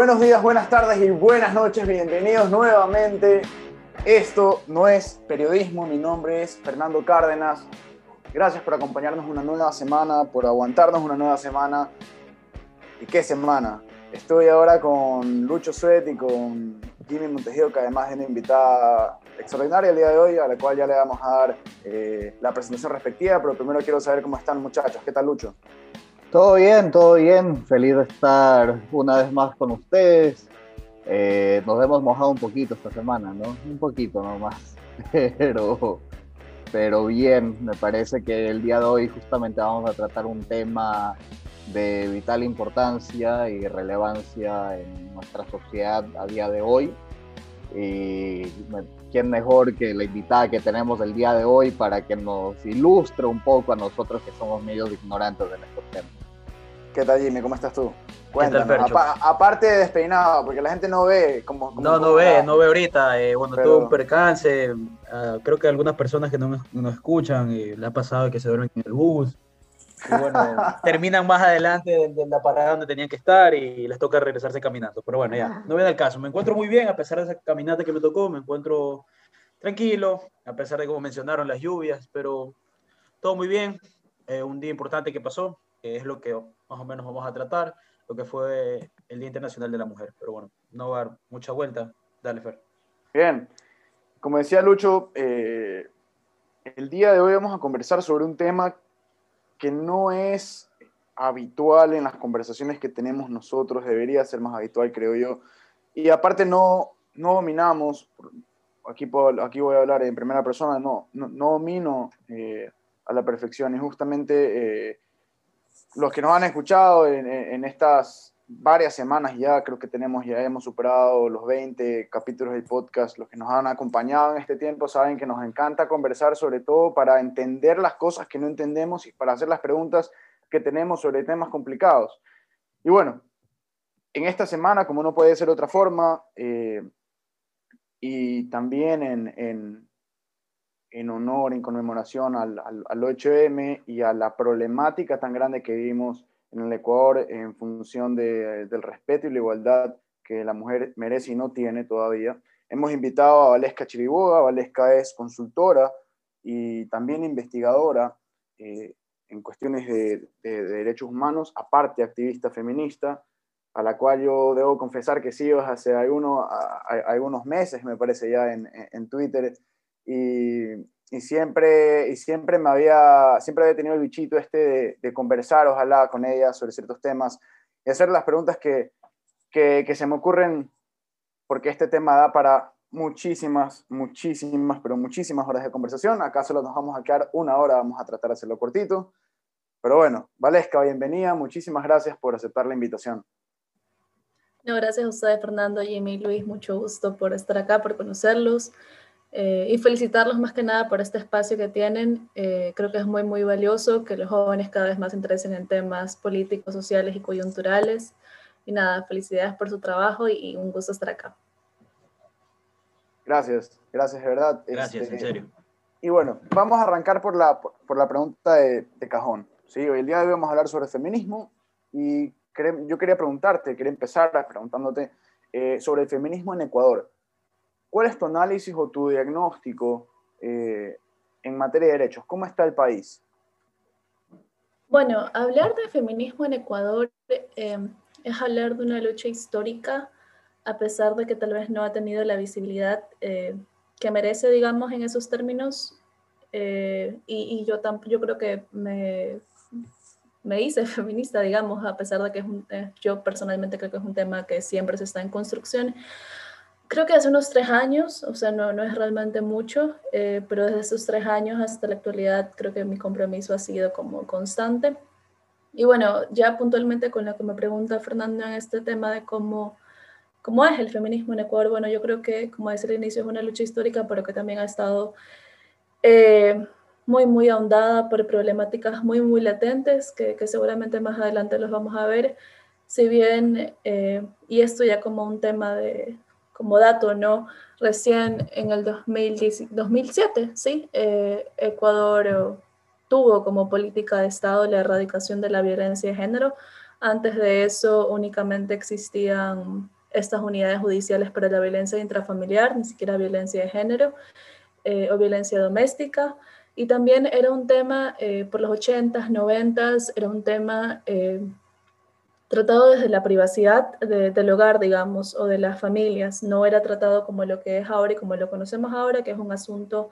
Buenos días, buenas tardes y buenas noches. Bienvenidos nuevamente. Esto no es periodismo, mi nombre es Fernando Cárdenas. Gracias por acompañarnos una nueva semana, por aguantarnos una nueva semana. ¿Y qué semana? Estoy ahora con Lucho Suet y con Jimmy Montejo, que además es una invitada extraordinaria el día de hoy, a la cual ya le vamos a dar eh, la presentación respectiva, pero primero quiero saber cómo están muchachos. ¿Qué tal Lucho? Todo bien, todo bien. Feliz de estar una vez más con ustedes. Eh, nos hemos mojado un poquito esta semana, ¿no? Un poquito nomás. Pero, pero bien, me parece que el día de hoy justamente vamos a tratar un tema de vital importancia y relevancia en nuestra sociedad a día de hoy. Y quién mejor que la invitada que tenemos el día de hoy para que nos ilustre un poco a nosotros que somos medios ignorantes de estos temas. ¿Qué tal Jimmy? ¿Cómo estás tú? Cuéntanos. aparte de despeinado, porque la gente no ve como... no, no ve, no ve ahorita. Eh, bueno, tuve un percance. Ah, creo que algunas personas que no nos escuchan y le ha pasado que se duermen en el bus y bueno, terminan más adelante de, la parada donde tenían que estar y les toca regresarse caminando. Pero bueno, ya, no viene el caso. Me encuentro muy bien, a pesar de esa caminata que me tocó, me encuentro tranquilo, a pesar de como mencionaron las lluvias, pero todo muy bien. Eh, un día importante que pasó, que es lo que más o menos vamos a tratar, lo que fue el Día Internacional de la Mujer. Pero bueno, no va a dar mucha vuelta. Dale, Fer. Bien. Como decía Lucho, eh, el día de hoy vamos a conversar sobre un tema que no es habitual en las conversaciones que tenemos nosotros, debería ser más habitual, creo yo. Y aparte no, no dominamos, aquí, aquí voy a hablar en primera persona, no, no, domino eh, a la perfección y justamente eh, los que nos han escuchado en, estas varias semanas ya, creo que tenemos, ya hemos superado los 20 capítulos del podcast, los que nos han acompañado en este tiempo saben que nos encanta conversar sobre todo para entender las cosas que no entendemos y para hacer las preguntas que tenemos sobre temas complicados. Y bueno, en esta semana, como no puede ser otra forma, eh, y también en, en, honor, en conmemoración al, al, al 8M y a la problemática tan grande que vivimos en el Ecuador en función del respeto y la igualdad que la mujer merece y no tiene todavía. Hemos invitado a Valesca Chiriboga. Valesca es consultora y también investigadora eh, en cuestiones de, derechos humanos, aparte activista feminista, a la cual yo debo confesar que sigo hace algunos, algunos meses, me parece ya en, en Twitter, y, siempre, y siempre me había, siempre había tenido el bichito este de, conversar, ojalá, con ella sobre ciertos temas y hacer las preguntas que, que, que, se me ocurren, porque este tema da para muchísimas, muchísimas, pero muchísimas horas de conversación. Acá solo nos vamos a quedar una hora, vamos a tratar de hacerlo cortito. Pero bueno, Valesca, bienvenida, muchísimas gracias por aceptar la invitación. No, gracias a ustedes, Fernando, Jimmy, Luis, mucho gusto por estar acá, por conocerlos. Eh, y felicitarlos más que nada por este espacio que tienen. Eh, creo que es muy, muy valioso que los jóvenes cada vez más se interesen en temas políticos, sociales y coyunturales. Y nada, felicidades por su trabajo y, un gusto estar acá. Gracias, gracias de verdad. Gracias, en este, serio. Y bueno, vamos a arrancar por la, por la pregunta de, de cajón. ¿sí? Hoy el día de hoy vamos a hablar sobre feminismo y yo quería preguntarte, quería empezar preguntándote eh, sobre el feminismo en Ecuador. ¿Cuál es tu análisis o tu diagnóstico eh, en materia de derechos? ¿Cómo está el país? Bueno, hablar de feminismo en Ecuador em, es hablar de una lucha histórica, a pesar de que tal vez no ha tenido la visibilidad eh, que merece, digamos, en esos términos. Eh, y, yo, yo creo que me, me hice feminista, digamos, a pesar de que es un, yo personalmente creo que es un tema que siempre se está en construcción creo que hace unos tres años, o sea, no, no es realmente mucho, eh, pero desde esos tres años hasta la actualidad creo que mi compromiso ha sido como constante. Y bueno, ya puntualmente con lo que me pregunta Fernando en este tema de cómo, cómo es el feminismo en Ecuador, bueno, yo creo que, como decía al inicio, es una lucha histórica, pero que también ha estado eh, muy, muy ahondada por problemáticas muy, muy latentes, que, que, seguramente más adelante los vamos a ver. Si bien, eh, y esto ya como un tema de, como dato, ¿no? Recién en el 2007, ¿sí? Eh, Ecuador tuvo como política de Estado la erradicación de la violencia de género, Antes de eso únicamente existían estas unidades judiciales para la violencia intrafamiliar, ni siquiera violencia de género eh, o violencia doméstica. Y también era un tema, eh, por los 80s, 90s, era un tema eh, tratado desde la privacidad del hogar, digamos, o de las familias. No era tratado como lo que es ahora y como lo conocemos ahora, que es un asunto,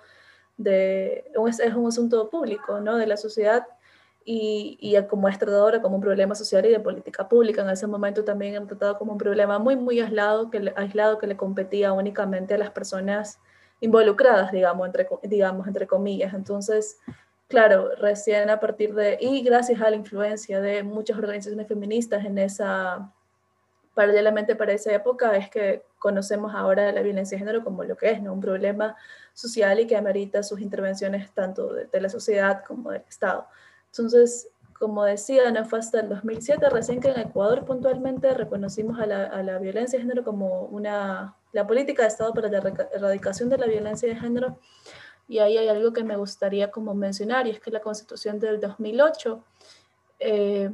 de, es, un asunto público, ¿no? De la sociedad y, y, como es tratado ahora como un problema social y de política pública. En ese momento también era tratado como un problema muy, muy aislado que, aislado que le competía únicamente a las personas involucradas, digamos, entre, digamos, entre comillas. Entonces, Claro, recién a partir de, y gracias a la influencia de muchas organizaciones feministas en esa, paralelamente para esa época, es que conocemos ahora la violencia de género como lo que es, ¿no? un problema social y que amerita sus intervenciones tanto de, la sociedad como del Estado. Entonces, como decía, no fue hasta el 2007 recién que en Ecuador puntualmente reconocimos a la, a la violencia de género como una, la política de Estado para la erradicación de la violencia de género y ahí hay algo que me gustaría como mencionar, y es que la constitución del 2008, eh,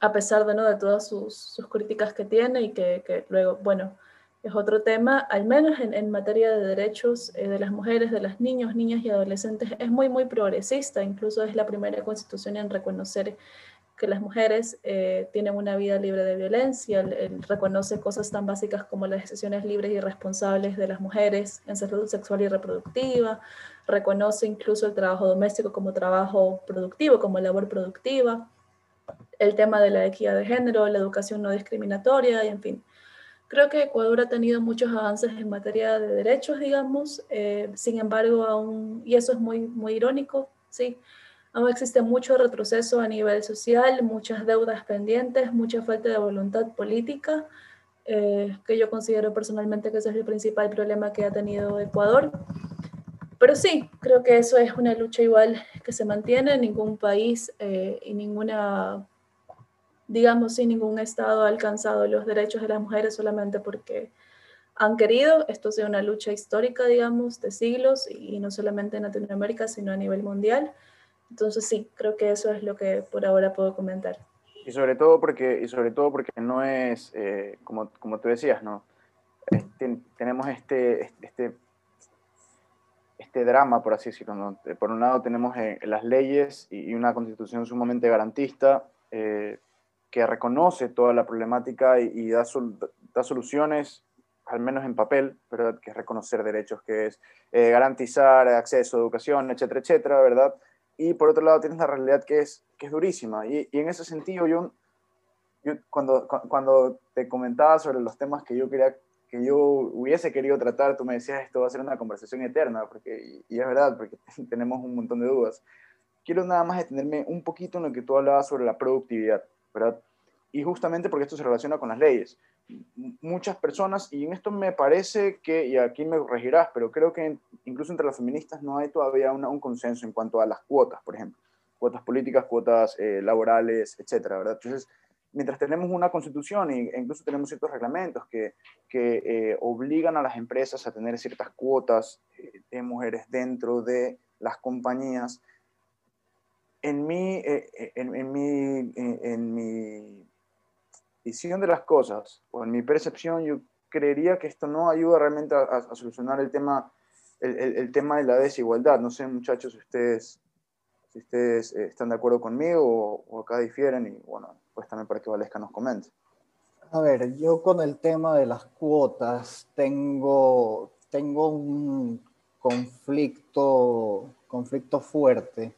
a pesar de, ¿no? de todas sus, sus, críticas que tiene y que, luego, bueno, es otro tema, al menos en, en materia de derechos eh, de las mujeres, de los niños, niñas y adolescentes, es muy, muy progresista, incluso es la primera constitución en reconocer que las mujeres eh, tienen una vida libre de violencia, reconoce cosas tan básicas como las decisiones libres y responsables de las mujeres en salud sexual y reproductiva, reconoce incluso el trabajo doméstico como trabajo productivo, como labor productiva, el tema de la equidad de género, la educación no discriminatoria y en fin. Creo que Ecuador ha tenido muchos avances en materia de derechos, digamos, eh, sin embargo, aún, y eso es muy, muy irónico, sí, Aún existe mucho retroceso a nivel social, muchas deudas pendientes, mucha falta de voluntad política, eh, que yo considero personalmente que ese es el principal problema que ha tenido Ecuador. Pero sí, creo que eso es una lucha igual que se mantiene. Ningún país eh, y ninguna, digamos, sí, ningún Estado ha alcanzado los derechos de las mujeres solamente porque han querido. Esto sea una lucha histórica, digamos, de siglos y no solamente en Latinoamérica, sino a nivel mundial. Entonces sí, creo que eso es lo que por ahora puedo comentar. Y sobre todo porque, y sobre todo porque no es, eh, como, como tú decías, ¿no? Este, tenemos este, este, este drama, por así decirlo. Por un lado tenemos eh, las leyes y, una constitución sumamente garantista eh, que reconoce toda la problemática y, da, da, soluciones, al menos en papel, ¿verdad? que es reconocer derechos, que es garantizar acceso a educación, etcétera, etcétera, ¿verdad? Y por otro lado tienes la realidad que es, que es durísima. Y, y en ese sentido, yo, yo cuando, cuando te comentaba sobre los temas que yo quería que yo hubiese querido tratar, tú me decías esto va a ser una conversación eterna, porque, y, es verdad, porque tenemos un montón de dudas. Quiero nada más detenerme un poquito en lo que tú hablabas sobre la productividad, ¿verdad? Y justamente porque esto se relaciona con las leyes muchas personas, y en esto me parece que, y aquí me regirás, pero creo que incluso entre las feministas no hay todavía un consenso en cuanto a las cuotas, por ejemplo, cuotas políticas, cuotas eh, laborales, etcétera, ¿verdad? Entonces, mientras tenemos una constitución e incluso tenemos ciertos reglamentos que, que eh, obligan a las empresas a tener ciertas cuotas eh, de mujeres dentro de las compañías, en mi, en, en, mi, en mi visión de las cosas, o en mi percepción, yo creería que esto no ayuda realmente a, solucionar el tema, el, tema de la desigualdad. No sé, muchachos, si ustedes, si ustedes eh, están de acuerdo conmigo o, acá difieren, y bueno, pues también para que Valesca nos comente. A ver, yo con el tema de las cuotas tengo, tengo un conflicto, conflicto fuerte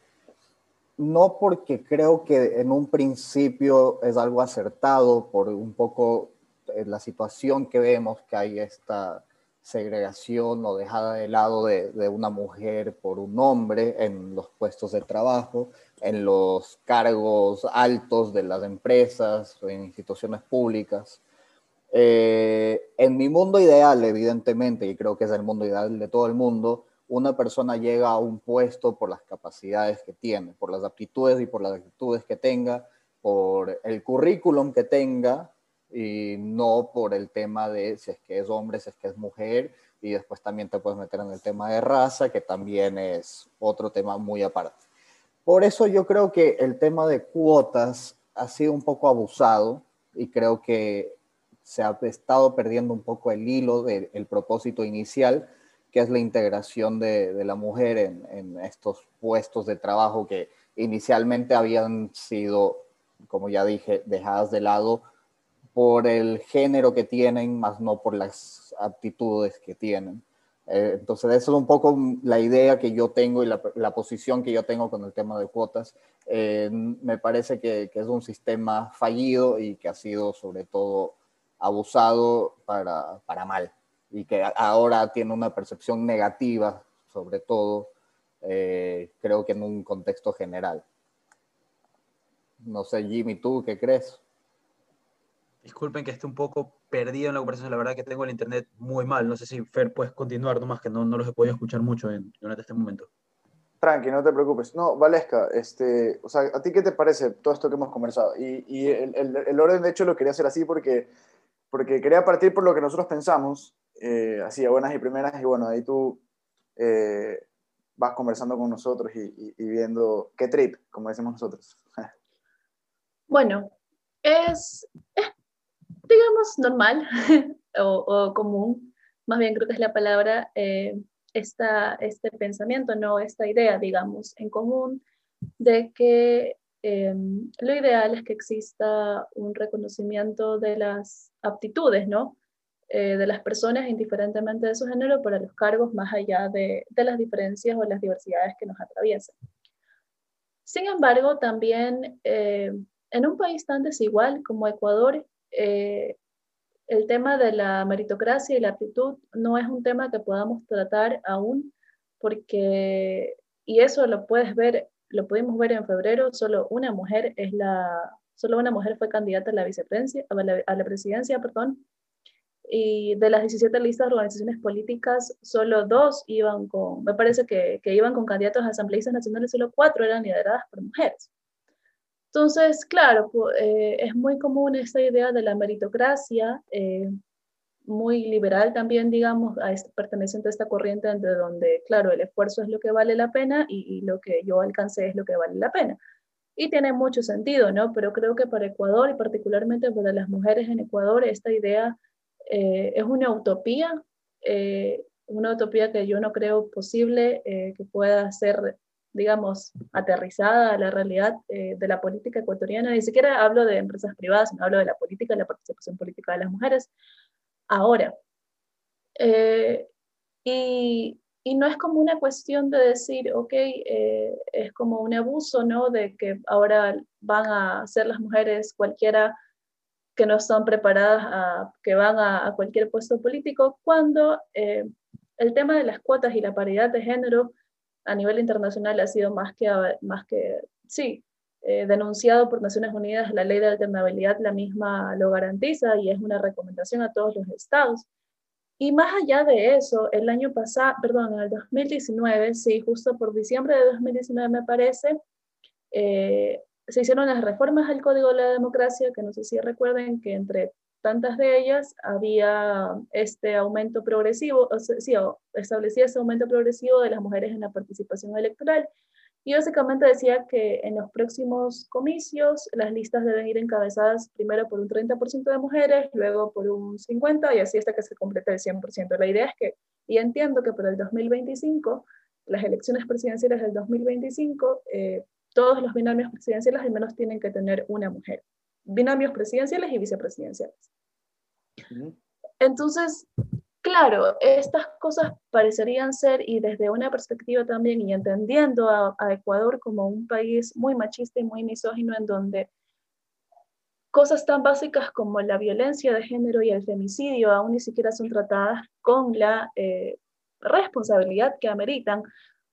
no porque creo que en un principio es algo acertado por un poco eh, la situación que vemos que hay esta segregación o dejada de lado de, una mujer por un hombre en los puestos de trabajo, en los cargos altos de las empresas en instituciones públicas. Eh, en mi mundo ideal, evidentemente, y creo que es el mundo ideal de todo el mundo, una persona llega a un puesto por las capacidades que tiene, por las aptitudes y por las actitudes que tenga, por el currículum que tenga y no por el tema de si es que es hombre, si es que es mujer y después también te puedes meter en el tema de raza, que también es otro tema muy aparte. Por eso yo creo que el tema de cuotas ha sido un poco abusado y creo que se ha estado perdiendo un poco el hilo del propósito inicial, que es la integración de, la mujer en, estos puestos de trabajo que inicialmente habían sido, como ya dije, dejadas de lado por el género que tienen, más no por las aptitudes que tienen. Eh, entonces, eso es un poco la idea que yo tengo y la, posición que yo tengo con el tema de cuotas. Eh, me parece que, es un sistema fallido y que ha sido sobre todo abusado para, para mal y que ahora tiene una percepción negativa, sobre todo, eh, creo que en un contexto general. No sé, Jimmy, ¿tú qué crees? Disculpen que esté un poco perdido en la conversación, la verdad que tengo el internet muy mal. No sé si Fer puedes continuar nomás, que no, no los he podido escuchar mucho en, durante este momento. Tranqui, no te preocupes. No, Valesca, este, o sea, ¿a ti qué te parece todo esto que hemos conversado? Y, y el, el, orden, de hecho, lo quería hacer así porque, porque quería partir por lo que nosotros pensamos, eh, así a buenas y primeras, y bueno, ahí tú eh, vas conversando con nosotros y, y, viendo qué trip, como decimos nosotros. Bueno, es, es digamos, normal o, común, más bien creo que es la palabra, eh, esta, este pensamiento, no esta idea, digamos, en común de que eh, lo ideal es que exista un reconocimiento de las aptitudes, ¿no? Eh, de las personas indiferentemente de su género para los cargos más allá de, las diferencias o las diversidades que nos atraviesan. Sin embargo, también en un país tan desigual como Ecuador, eh, el tema de la meritocracia y la aptitud no es un tema que podamos tratar aún, porque, y eso lo puedes ver, lo pudimos ver en febrero, solo una mujer es la, solo una mujer fue candidata a la vicepresidencia, a la, presidencia, perdón, y de las 17 listas de organizaciones políticas, solo dos iban con, me parece que, que iban con candidatos a asambleístas nacionales, solo cuatro eran lideradas por mujeres. Entonces, claro, eh, es muy común esta idea de la meritocracia, eh, muy liberal también, digamos, a este, perteneciente a esta corriente entre donde, claro, el esfuerzo es lo que vale la pena y, lo que yo alcancé es lo que vale la pena. Y tiene mucho sentido, ¿no? Pero creo que para Ecuador y particularmente para las mujeres en Ecuador, esta idea eh, es una utopía, una utopía que yo no creo posible que pueda ser digamos, aterrizada a la realidad eh, de la política ecuatoriana. Ni siquiera hablo de empresas privadas, sino hablo de la política y la participación política de las mujeres. Ahora, eh, y, y, no es como una cuestión de decir, ok, eh, es como un abuso, ¿no? De que ahora van a ser las mujeres cualquiera que no están preparadas, a, que van a, a cualquier puesto político, cuando el tema de las cuotas y la paridad de género a nivel internacional ha sido más que, más que sí, eh, denunciado por Naciones Unidas, la ley de alternabilidad la misma lo garantiza y es una recomendación a todos los estados. Y más allá de eso, el año pasado, perdón, en el 2019, sí, justo por diciembre de 2019 me parece, eh, se hicieron las reformas al Código de la Democracia, que no sé si recuerden que entre tantas de ellas había este aumento progresivo, o sea, sí, establecía ese aumento progresivo de las mujeres en la participación electoral. Y básicamente decía que en los próximos comicios las listas deben ir encabezadas primero por un 30% de mujeres, luego por un 50% y así hasta que se complete el 100%. La idea es que, y entiendo que para el 2025, las elecciones presidenciales del 2025, eh, todos los binomios presidenciales al menos tienen que tener una mujer. Binomios presidenciales y vicepresidenciales. Entonces, claro, estas cosas parecerían ser, y desde una perspectiva también, y entendiendo a, Ecuador como un país muy machista y muy misógino, en donde cosas tan básicas como la violencia de género y el femicidio aún ni siquiera son tratadas con la eh, responsabilidad que ameritan,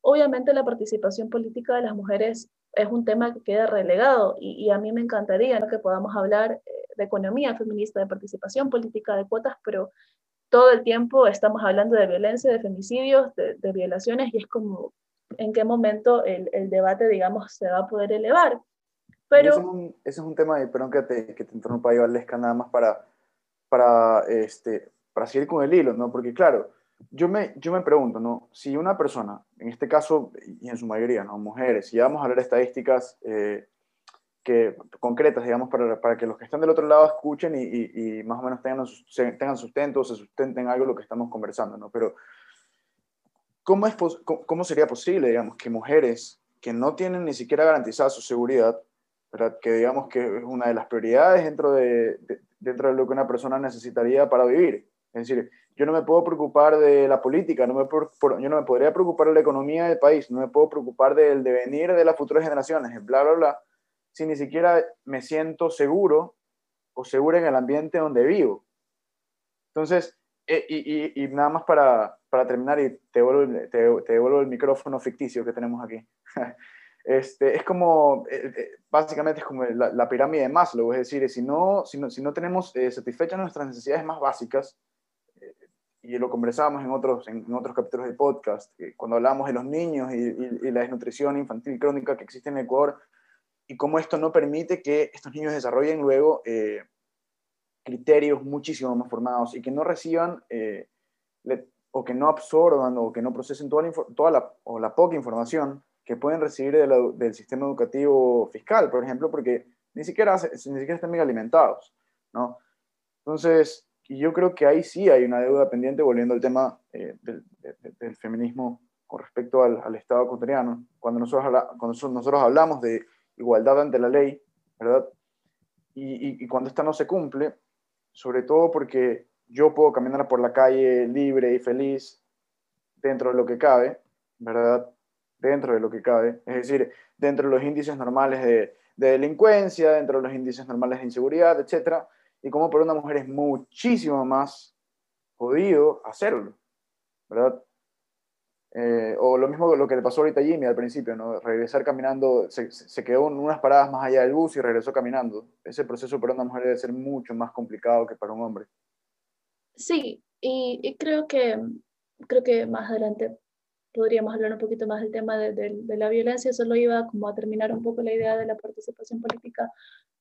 obviamente la participación política de las mujeres es un tema que queda relegado y, a mí me encantaría que podamos hablar eh, de economía feminista, de participación política, de cuotas, pero todo el tiempo estamos hablando de violencia, de femicidios, de, violaciones y es como en qué momento el, el, debate, digamos, se va a poder elevar. Pero... Ese es, un, ese es un tema, de, perdón que te, que te interrumpa Valesca, nada más para, para, este, para seguir con el hilo, ¿no? Porque claro, yo me, yo me pregunto, ¿no? Si una persona, en este caso, y en su mayoría, ¿no? Mujeres, si vamos a hablar de estadísticas, eh, que, concretas, digamos, para, para, que los que están del otro lado escuchen y, y, más o menos tengan, tengan sustento, se sustenten algo lo que estamos conversando, ¿no? Pero, ¿cómo, es cómo, sería posible, digamos, que mujeres que no tienen ni siquiera garantizada su seguridad, ¿verdad? que digamos que es una de las prioridades dentro de, dentro de lo que una persona necesitaría para vivir? Es decir, yo no me puedo preocupar de la política, no me, yo no me podría preocupar de la economía del país, no me puedo preocupar del devenir de las futuras generaciones, bla, bla, bla, si ni siquiera me siento seguro o segura en el ambiente donde vivo. Entonces, eh, y, y, nada más para, para, terminar, y te devuelvo, te, te devuelvo el micrófono ficticio que tenemos aquí. Este, es como, eh, eh, básicamente es como la, pirámide de Maslow, es decir, si no, si no, si no tenemos satisfechas nuestras necesidades más básicas, y lo conversábamos en otros, en otros capítulos del podcast, cuando hablamos de los niños y, y, la desnutrición infantil crónica que existe en Ecuador, y cómo esto no permite que estos niños desarrollen luego eh, criterios muchísimo más formados y que no reciban eh, o que no absorban o que no procesen toda la, toda la, o la poca información que pueden recibir del sistema educativo fiscal, por ejemplo, porque ni siquiera, ni siquiera están bien alimentados, ¿no? Entonces, yo creo que ahí sí hay una deuda pendiente, volviendo al tema eh, del, del, feminismo con respecto al, al Estado ecuatoriano. Cuando nosotros, cuando nosotros hablamos de igualdad ante la ley, ¿verdad? Y, y, cuando esta no se cumple, sobre todo porque yo puedo caminar por la calle libre y feliz dentro de lo que cabe, ¿verdad? Dentro de lo que cabe, es decir, dentro de los índices normales de, de delincuencia, dentro de los índices normales de inseguridad, etc. Y como para una mujer es muchísimo más jodido hacerlo, ¿verdad? Eh, o lo mismo lo que le pasó ahorita a Jimmy al principio, ¿no? Regresar caminando, se, quedó en unas paradas más allá del bus y regresó caminando. Ese proceso para una mujer debe ser mucho más complicado que para un hombre. Sí, y, creo, que, creo que más adelante podríamos hablar un poquito más del tema de, de, la violencia, solo iba como a terminar un poco la idea de la participación política.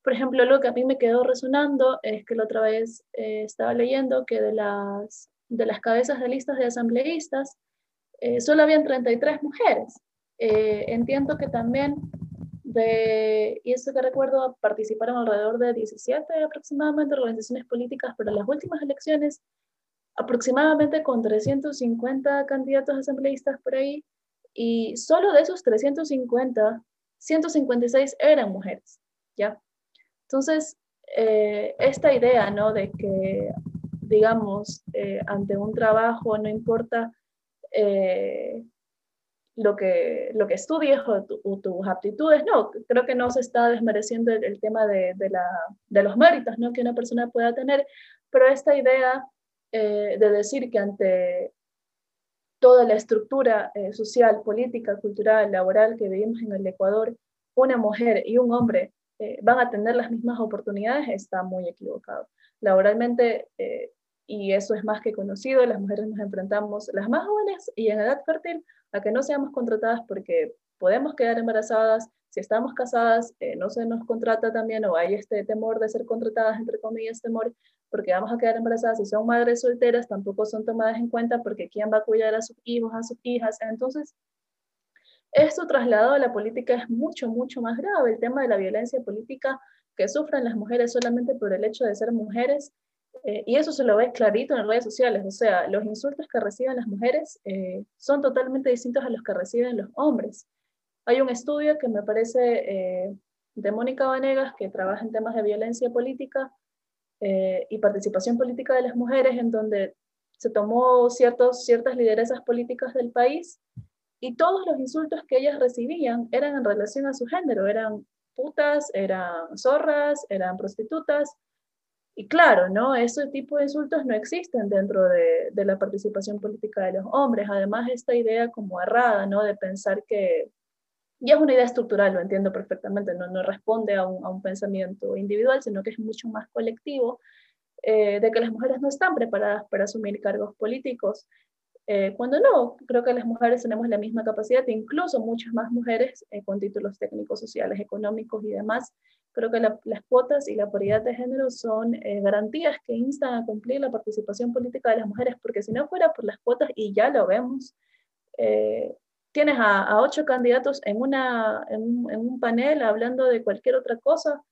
Por ejemplo, lo que a mí me quedó resonando es que la otra vez eh, estaba leyendo que de las, de las cabezas de listas de asambleístas, eh, solo habían 33 mujeres. Eh, entiendo que también de, y eso que recuerdo, participaron alrededor de 17 aproximadamente organizaciones políticas, pero en las últimas elecciones, aproximadamente con 350 candidatos asambleístas por ahí, y solo de esos 350, 156 eran mujeres, ¿ya? Entonces, eh, esta idea, ¿no? De que, digamos, ante un trabajo no importa eh, lo, que, lo que estudies o, tus aptitudes. No, creo que no se está desmereciendo el, tema de, de, la, de, los méritos ¿no? que una persona pueda tener, pero esta idea eh, de decir que ante toda la estructura eh, social, política, cultural, laboral que vivimos en el Ecuador, una mujer y un hombre van a tener las mismas oportunidades está muy equivocado. Laboralmente y eso es más que conocido, las mujeres nos enfrentamos, las más jóvenes y en edad fértil, a que no seamos contratadas porque podemos quedar embarazadas, si estamos casadas eh, no se nos contrata también o hay este temor de ser contratadas, entre comillas, temor, porque vamos a quedar embarazadas, si son madres solteras tampoco son tomadas en cuenta porque quién va a cuidar a sus hijos, a sus hijas, entonces esto trasladado a la política es mucho, mucho más grave, el tema de la violencia política que sufren las mujeres solamente por el hecho de ser mujeres eh, y eso se lo ve clarito en las redes sociales, o sea, los insultos que reciben las mujeres eh, son totalmente distintos a los que reciben los hombres. Hay un estudio que me parece eh, de Mónica Vanegas, que trabaja en temas de violencia política y participación política de las mujeres, en donde se tomó ciertos, ciertas lideresas políticas del país y todos los insultos que ellas recibían eran en relación a su género, eran putas, eran zorras, eran prostitutas, y claro, ¿no? Ese tipo de insultos no existen dentro de, de, la participación política de los hombres. Además, esta idea como errada, ¿no? De pensar que, ya es una idea estructural, lo entiendo perfectamente, no, no responde a un, a un pensamiento individual, sino que es mucho más colectivo, eh, de que las mujeres no están preparadas para asumir cargos políticos. Eh, cuando no, creo que las mujeres tenemos la misma capacidad, incluso muchas más mujeres eh, con títulos técnicos, sociales, económicos y demás, Creo que las cuotas y la paridad de género son eh, garantías que instan a cumplir la participación política de las mujeres, porque si no fuera por las cuotas, y ya lo vemos, eh, tienes a, ocho candidatos en, una, en, un panel hablando de cualquier otra cosa.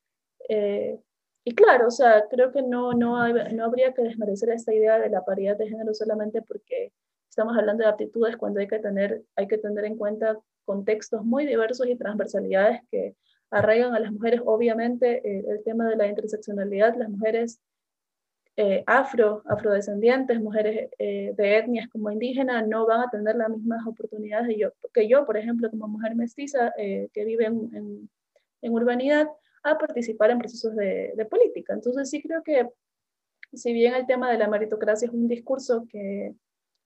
Eh, y claro, o sea, creo que no, no, no habría que desmerecer esta idea de la paridad de género solamente porque estamos hablando de aptitudes cuando hay que tener, hay que tener en cuenta contextos muy diversos y transversalidades que arraigan a las mujeres. Obviamente, eh, el tema de la interseccionalidad, las mujeres eh, afro, afrodescendientes, mujeres eh, de etnias como indígena, no van a tener las mismas oportunidades yo, que yo, por ejemplo, como mujer mestiza que vive en, en, urbanidad, a participar en procesos de, de política. Entonces sí creo que si bien el tema de la meritocracia es un discurso que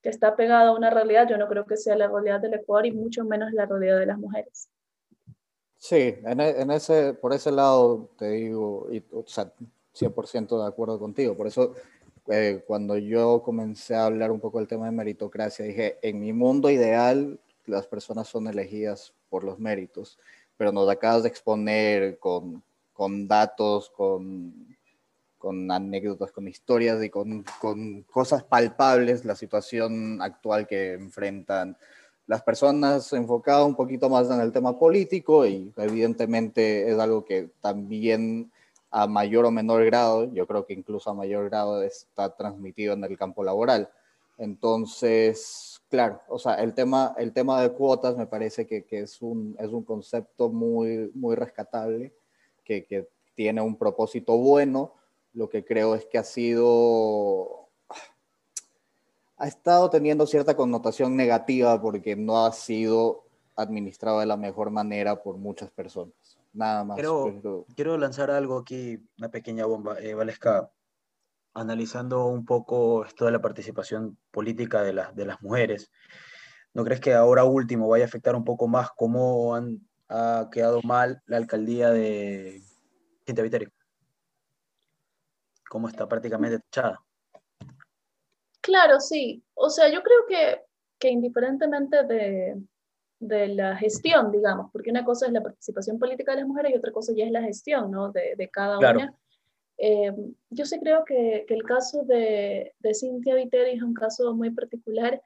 que está pegado a una realidad, yo no creo que sea la realidad del Ecuador y mucho menos la realidad de las mujeres. Sí, en, e, ese, por ese lado te digo, y, o sea, 100% de acuerdo contigo. Por eso, eh, cuando yo comencé a hablar un poco del tema de meritocracia, dije, en mi mundo ideal, las personas son elegidas por los méritos, pero nos acabas de exponer con, con datos, con con anécdotas, con historias y con, con, cosas palpables la situación actual que enfrentan las personas enfocado un poquito más en el tema político y evidentemente es algo que también a mayor o menor grado, yo creo que incluso a mayor grado está transmitido en el campo laboral. Entonces, claro, o sea, el tema, el tema de cuotas me parece que, es, un, es un concepto muy, muy rescatable, que tiene un propósito bueno, lo que creo es que ha sido, ha estado teniendo cierta connotación negativa porque no ha sido administrado de la mejor manera por muchas personas. Nada más. Quiero, quiero lanzar algo aquí, una pequeña bomba, eh, Valesca, analizando un poco esto de la participación política de, de las mujeres. ¿No crees que ahora último vaya a afectar un poco más cómo han, ha quedado mal la alcaldía de Quinta Viterio? cómo está prácticamente echada. Claro, sí. O sea, yo creo que, que indiferentemente de, de, la gestión, digamos, porque una cosa es la participación política de las mujeres y otra cosa ya es la gestión, ¿no? De, de cada una. Eh, yo sí creo que, que el caso de, de Cintia Viteri es un caso muy particular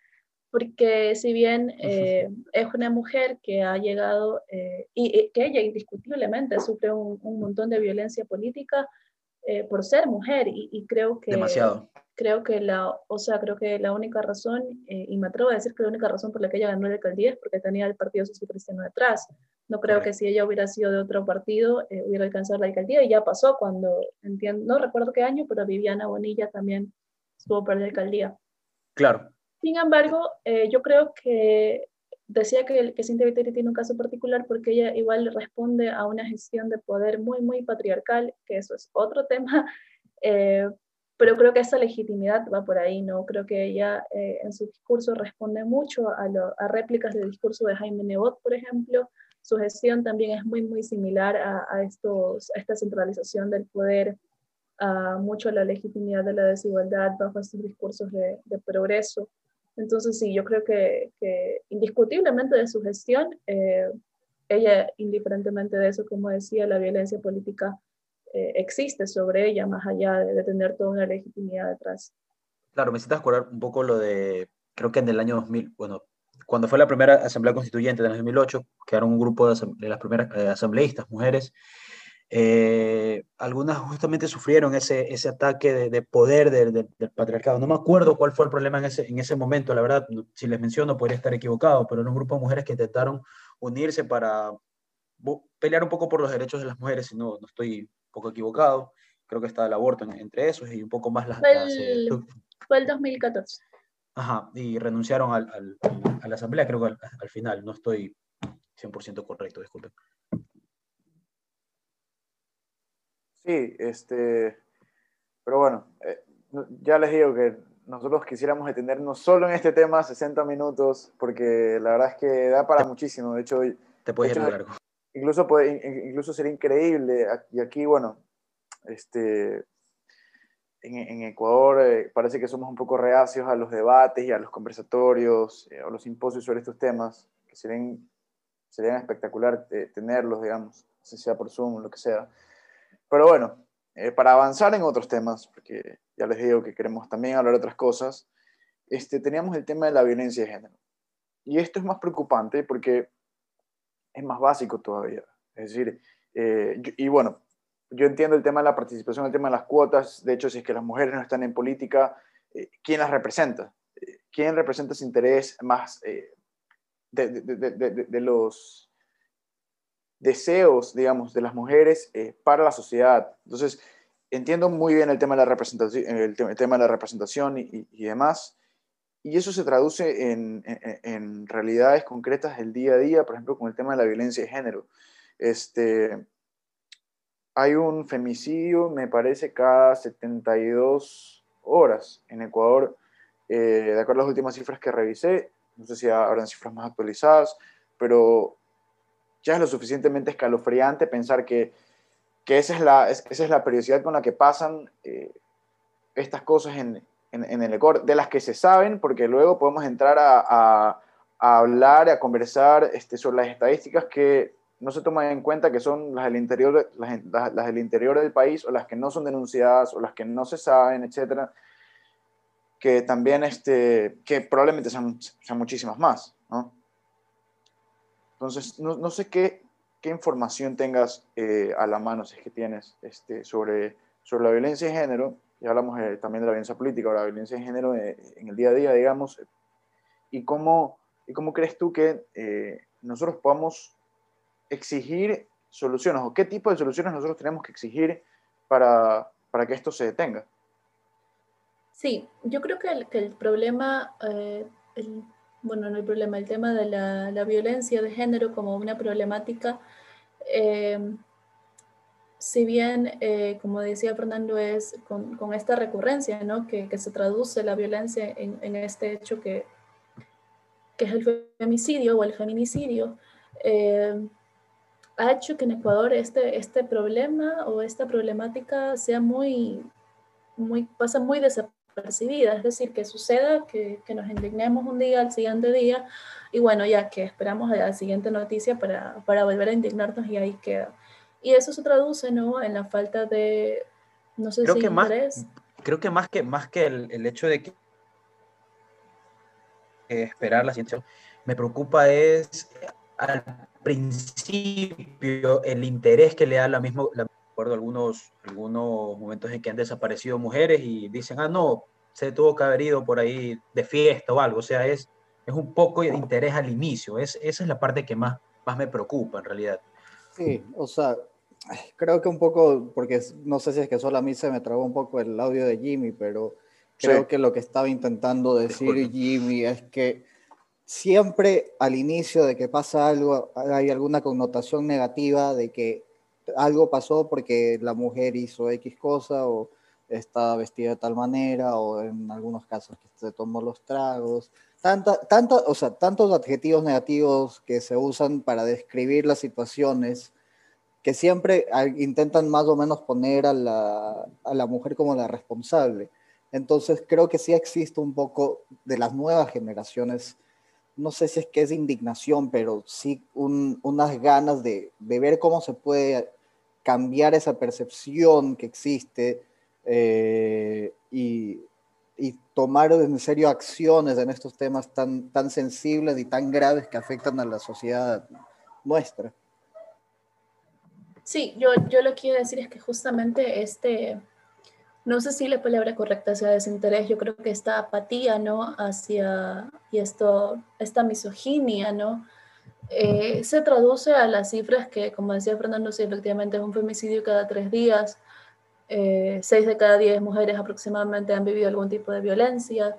porque si bien eh, es una mujer que ha llegado eh, y, que ella indiscutiblemente sufre un, un, montón de violencia política, eh, por ser mujer y, creo que demasiado creo que la o sea creo que la única razón eh, y me atrevo a decir que la única razón por la que ella ganó la alcaldía es porque tenía el partido social cristiano detrás. No creo que si ella hubiera sido de otro partido eh, hubiera alcanzado la alcaldía y ya pasó cuando entiendo no recuerdo qué año pero Viviana Bonilla también estuvo para la alcaldía. Claro. Sin embargo yo creo que decía que, que Cintia Viteri tiene un caso particular porque ella igual responde a una gestión de poder muy, muy patriarcal, que eso es otro tema, eh, pero creo que esa legitimidad va por ahí, ¿no? Creo que ella eh, en su discurso responde mucho a, a, réplicas del discurso de Jaime Nebot, por ejemplo. Su gestión también es muy, muy similar a, a estos, a esta centralización del poder, a mucho la legitimidad de la desigualdad bajo estos discursos de, de progreso. Entonces, sí, yo creo que, indiscutiblemente de su gestión, eh, ella, indiferentemente de eso, como decía, la violencia política eh, existe sobre ella, más allá de, tener toda una legitimidad detrás. Claro, me siento acordar un poco lo de, creo que en el año 2000, bueno, cuando fue la primera asamblea constituyente en el 2008, quedaron un grupo de, de las primeras eh, asambleístas, mujeres, eh, algunas justamente sufrieron ese, ese ataque de, poder del, patriarcado. No me acuerdo cuál fue el problema en ese, en ese momento, la verdad, si les menciono podría estar equivocado, pero era un grupo de mujeres que intentaron unirse para pelear un poco por los derechos de las mujeres, si no, no estoy poco equivocado. Creo que está el aborto entre esos y un poco más las... Fue el, fue el 2014. Ajá, y renunciaron al, al, a la asamblea, creo que al, al final, no estoy 100% correcto, disculpen. Sí, este, pero bueno, eh, ya les digo que nosotros quisiéramos detenernos solo en este tema 60 minutos, porque la verdad es que da para muchísimo. De hecho, te puedes ir largo. Incluso, puede, incluso sería increíble. Y aquí, bueno, este, en, Ecuador eh, parece que somos un poco reacios a los debates y a los conversatorios eh, o los simposios sobre estos temas, que serían, serían espectacular tenerlos, digamos, sea por Zoom lo que sea. Pero bueno, eh, para avanzar en otros temas, porque ya les digo que queremos también hablar de otras cosas, este, teníamos el tema de la violencia de género. y esto es más preocupante porque es más básico todavía. Es decir, eh, y bueno, yo entiendo el tema de la participación, el tema de las cuotas. De hecho, si es que las mujeres no están en política, eh, ¿quién las representa? Eh, ¿Quién representa ese interés más de, de, los deseos, digamos, de las mujeres para la sociedad? Entonces, entiendo muy bien el tema de la representación, el tema, de la representación y, y demás. Y eso se traduce en, realidades concretas del día a día, por ejemplo, con el tema de la violencia de género. Este, hay un femicidio, me parece, cada 72 horas en Ecuador, eh, de acuerdo a las últimas cifras que revisé. No sé si habrán cifras más actualizadas, pero ya es lo suficientemente escalofriante pensar que, que esa, es la, esa es la periodicidad con la que pasan eh, estas cosas en, en, el Ecuador, de las que se saben, porque luego podemos entrar a, a, a hablar, a conversar este, sobre las estadísticas que no se toman en cuenta, que son las del, interior, las, las, del interior del país, o las que no son denunciadas, o las que no se saben, etcétera, que también, este, que probablemente sean, sean muchísimas más, ¿no? Entonces, no, no sé qué, qué, información tengas eh, a la mano, si es que tienes, este, sobre, sobre la violencia de género, ya hablamos eh, también de la violencia política o la violencia de género eh, en el día a día, digamos, y cómo, y cómo crees tú que eh, nosotros podamos exigir soluciones o qué tipo de soluciones nosotros tenemos que exigir para, para que esto se detenga. Sí, yo creo que el, que el problema, bueno, no hay problema, el tema de la, la, violencia de género como una problemática si bien, eh, como decía Fernando, es con, esta recurrencia, ¿no? que, se traduce la violencia en, este hecho que, que es el femicidio o el feminicidio, eh, ha hecho que en Ecuador este, este problema o esta problemática sea muy, muy, pasa muy desapercibida, es decir, que suceda, que, que nos indignemos un día al siguiente día y bueno, ya que esperamos a la siguiente noticia para, para volver a indignarnos y ahí queda. Y eso se traduce, ¿no? En la falta de, no sé creo si que interés. Más, creo que más que, más que el, el hecho de que esperar la ciencia, me preocupa es al principio el interés que le da la misma, la, recuerdo algunos, algunos momentos en que han desaparecido mujeres y dicen, ah, no, se tuvo que haber ido por ahí de fiesta o algo, o sea, es, es un poco de interés al inicio, es, esa es la parte que más, más me preocupa en realidad. Sí, o sea, creo que un poco, porque no sé si es que solo a mí se me trabó un poco el audio de Jimmy, pero creo sí. que lo que estaba intentando decir. Jimmy es que siempre al inicio de que pasa algo hay alguna connotación negativa de que algo pasó porque la mujer hizo X cosa o estaba vestida de tal manera o en algunos casos que se tomó los tragos. Tanta, tanto, o sea, tantos adjetivos negativos que se usan para describir las situaciones que siempre intentan más o menos poner a la, a la, mujer como la responsable. Entonces creo que sí existe un poco de las nuevas generaciones, no sé si es que es indignación, pero sí un, unas ganas de, de, ver cómo se puede cambiar esa percepción que existe eh, y, y, tomar en serio acciones en estos temas tan, tan sensibles y tan graves que afectan a la sociedad nuestra. Sí, yo, yo lo que quiero decir es que justamente este, no sé si la palabra correcta sea desinterés, yo creo que esta apatía, ¿no? Hacia, y esto, esta misoginia, ¿no? Eh, se traduce a las cifras que, como decía Fernando, sí, efectivamente es un femicidio cada tres días, eh, seis de cada diez mujeres aproximadamente han vivido algún tipo de violencia,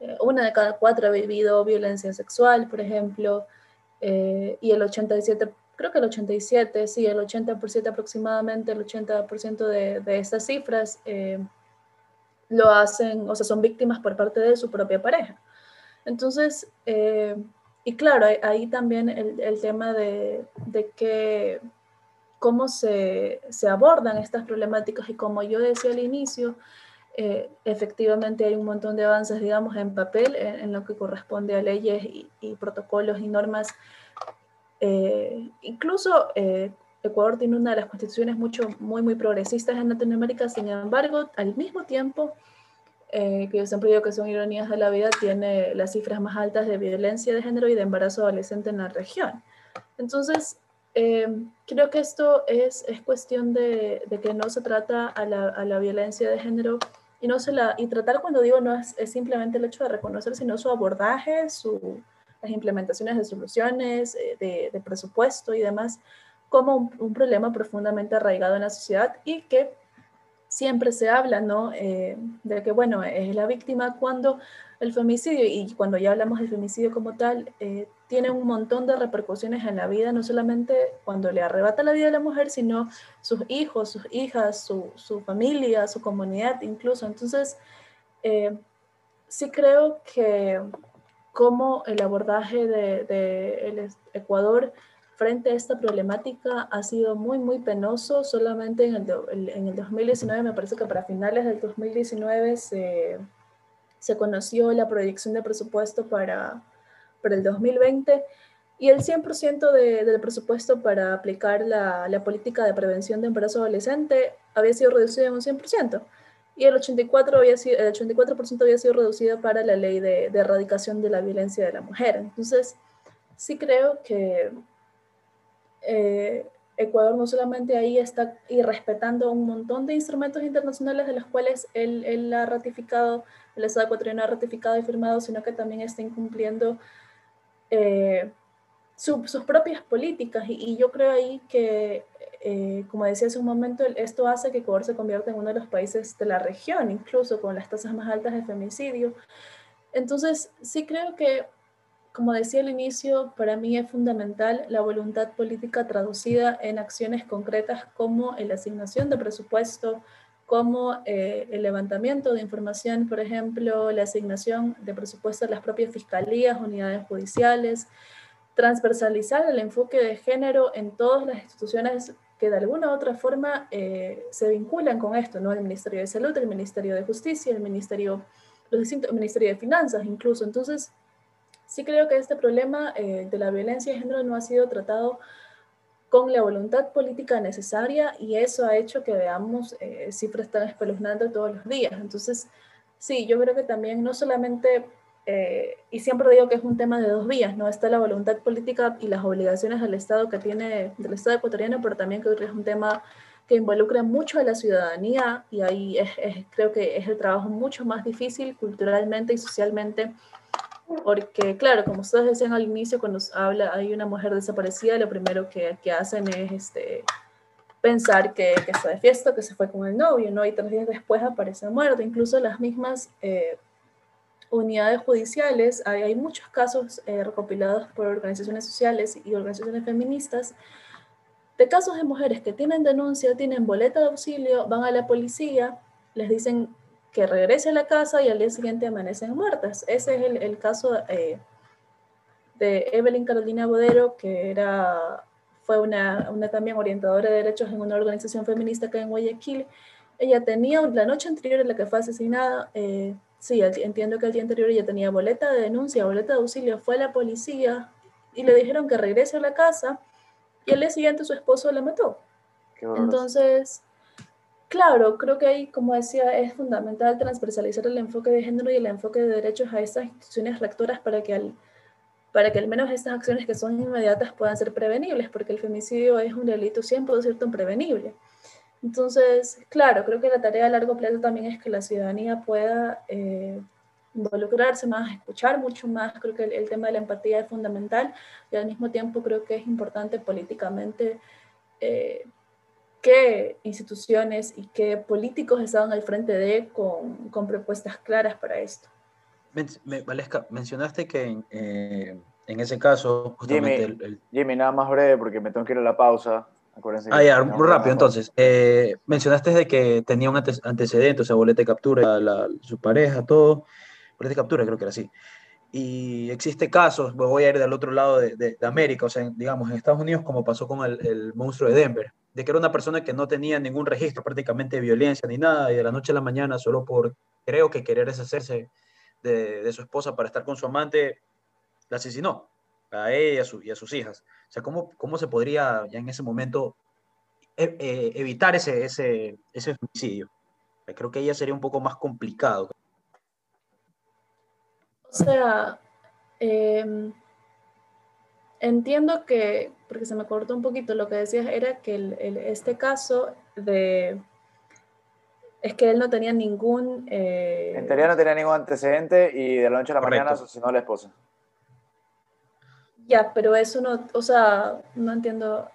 eh, una de cada cuatro ha vivido violencia sexual, por ejemplo, y el 87% creo que el 87, sí, el 80% aproximadamente, el 80% de, de, estas cifras eh, lo hacen, o sea, son víctimas por parte de su propia pareja. Entonces, eh, y claro, ahí, ahí también el, el, tema de, de que cómo se, se, abordan estas problemáticas y como yo decía al inicio, eh, efectivamente hay un montón de avances, digamos, en papel, en, en lo que corresponde a leyes y, y protocolos y normas eh, incluso eh, Ecuador tiene una de las constituciones mucho, muy, muy progresistas en Latinoamérica, sin embargo, al mismo tiempo, que yo siempre digo que son ironías de la vida, tiene las cifras más altas de violencia de género y de embarazo adolescente en la región. Entonces, creo que esto es, es cuestión de, de, que no se trata a la, a la violencia de género y, no se la, y tratar cuando digo no es, es simplemente el hecho de reconocer, sino su abordaje, su, las implementaciones de soluciones, eh, de, presupuesto y demás, como un, problema profundamente arraigado en la sociedad y que siempre se habla, ¿no? Eh, de que, bueno, es la víctima cuando el femicidio, y cuando ya hablamos del femicidio como tal, eh, tiene un montón de repercusiones en la vida, no solamente cuando le arrebata la vida a la mujer, sino sus hijos, sus hijas, su, su familia, su comunidad incluso. Entonces, sí creo que cómo el abordaje de, de Ecuador frente a esta problemática ha sido muy, muy penoso. Solamente en el, en el 2019, me parece que para finales del 2019 se, se conoció la proyección de presupuesto para, para el 2020 y el 100% de, del presupuesto para aplicar la, la, política de prevención de embarazo adolescente había sido reducido en un 100% y el 84%, había sido, el 84 había sido reducido para la ley de, de, erradicación de la violencia de la mujer. Entonces, sí creo que eh, Ecuador no solamente ahí está irrespetando un montón de instrumentos internacionales de los cuales él, él ha ratificado, el Estado ecuatoriano ha ratificado y firmado, sino que también está incumpliendo eh, sus propias políticas. Y, y, yo creo ahí que eh, como decía hace un momento, esto hace que Ecuador se convierta en uno de los países de la región, incluso con las tasas más altas de femicidio. Entonces, sí creo que, como decía al inicio, para mí es fundamental la voluntad política traducida en acciones concretas como la asignación de presupuesto, como eh, el levantamiento de información, por ejemplo, la asignación de presupuesto a las propias fiscalías, unidades judiciales, transversalizar el enfoque de género en todas las instituciones que de alguna u otra forma eh, se vinculan con esto, ¿no? El Ministerio de Salud, el Ministerio de Justicia, el Ministerio, los distintos, el Ministerio de Finanzas incluso. Entonces, sí creo que este problema eh, de la violencia de género no ha sido tratado con la voluntad política necesaria y eso ha hecho que veamos eh, cifras tan espeluznantes todos los días. Entonces, sí, yo creo que también no solamente eh, y siempre digo que es un tema de dos vías, ¿no? Está la voluntad política y las obligaciones del Estado que tiene, del Estado ecuatoriano, pero también creo que es un tema que involucra mucho a la ciudadanía y ahí es, creo que es el trabajo mucho más difícil culturalmente y socialmente, porque claro, como ustedes decían al inicio, cuando habla, hay una mujer desaparecida, lo primero que, que hacen es este, pensar que, que, está de fiesta, que se fue con el novio, ¿no? Y tres días después aparece muerto, incluso las mismas... Eh, unidades judiciales, hay, muchos casos eh, recopilados por organizaciones sociales y organizaciones feministas de casos de mujeres que tienen denuncia, tienen boleta de auxilio, van a la policía, les dicen que regrese a la casa y al día siguiente amanecen muertas. Ese es el, el caso eh, de Evelyn Carolina Bodero, que era, fue una, una, también orientadora de derechos en una organización feminista acá en Guayaquil. Ella tenía, la noche anterior en la que fue asesinada, eh, Sí, entiendo que el día anterior ella tenía boleta de denuncia, boleta de auxilio, fue a la policía y le dijeron que regrese a la casa y al día siguiente su esposo la mató. Entonces, claro, creo que ahí, como decía, es fundamental transversalizar el enfoque de género y el enfoque de derechos a estas instituciones rectoras para que al, para que al menos estas acciones que son inmediatas puedan ser prevenibles, porque el femicidio es un delito 100% prevenible. Entonces, claro, creo que la tarea a largo plazo también es que la ciudadanía pueda eh, involucrarse más, escuchar mucho más. Creo que el, tema de la empatía es fundamental y al mismo tiempo creo que es importante políticamente eh, qué instituciones y qué políticos estaban al frente de con, con propuestas claras para esto. Valesca, mencionaste que en, eh, en ese caso, justamente Jimmy, el, Jimmy, nada más breve porque me tengo que ir a la pausa. Ah, ya, rápido entonces. Eh, mencionaste de que tenía un antecedente, o sea, boleta de captura, la, su pareja, todo. Boleta de captura, creo que era así. Y existe casos, voy a ir del otro lado de, de, América, o sea, digamos, en Estados Unidos, como pasó con el, el, monstruo de Denver, de que era una persona que no tenía ningún registro prácticamente de violencia ni nada, y de la noche a la mañana, solo por, creo que querer deshacerse de, de su esposa para estar con su amante, la asesinó a ella y a, su, y a sus hijas. O sea, ¿cómo, cómo se podría ya en ese momento e, eh, evitar ese, ese, ese femicidio? Creo que ella sería un poco más complicado. sea, em, entiendo que, porque se me cortó un poquito, lo que decías era que este caso de... Es que él no tenía ningún... Eh, en teoría no tenía ningún antecedente y de la noche a la mañana asesinó a la esposa. Ya, pero eso no, o sea, no entiendo.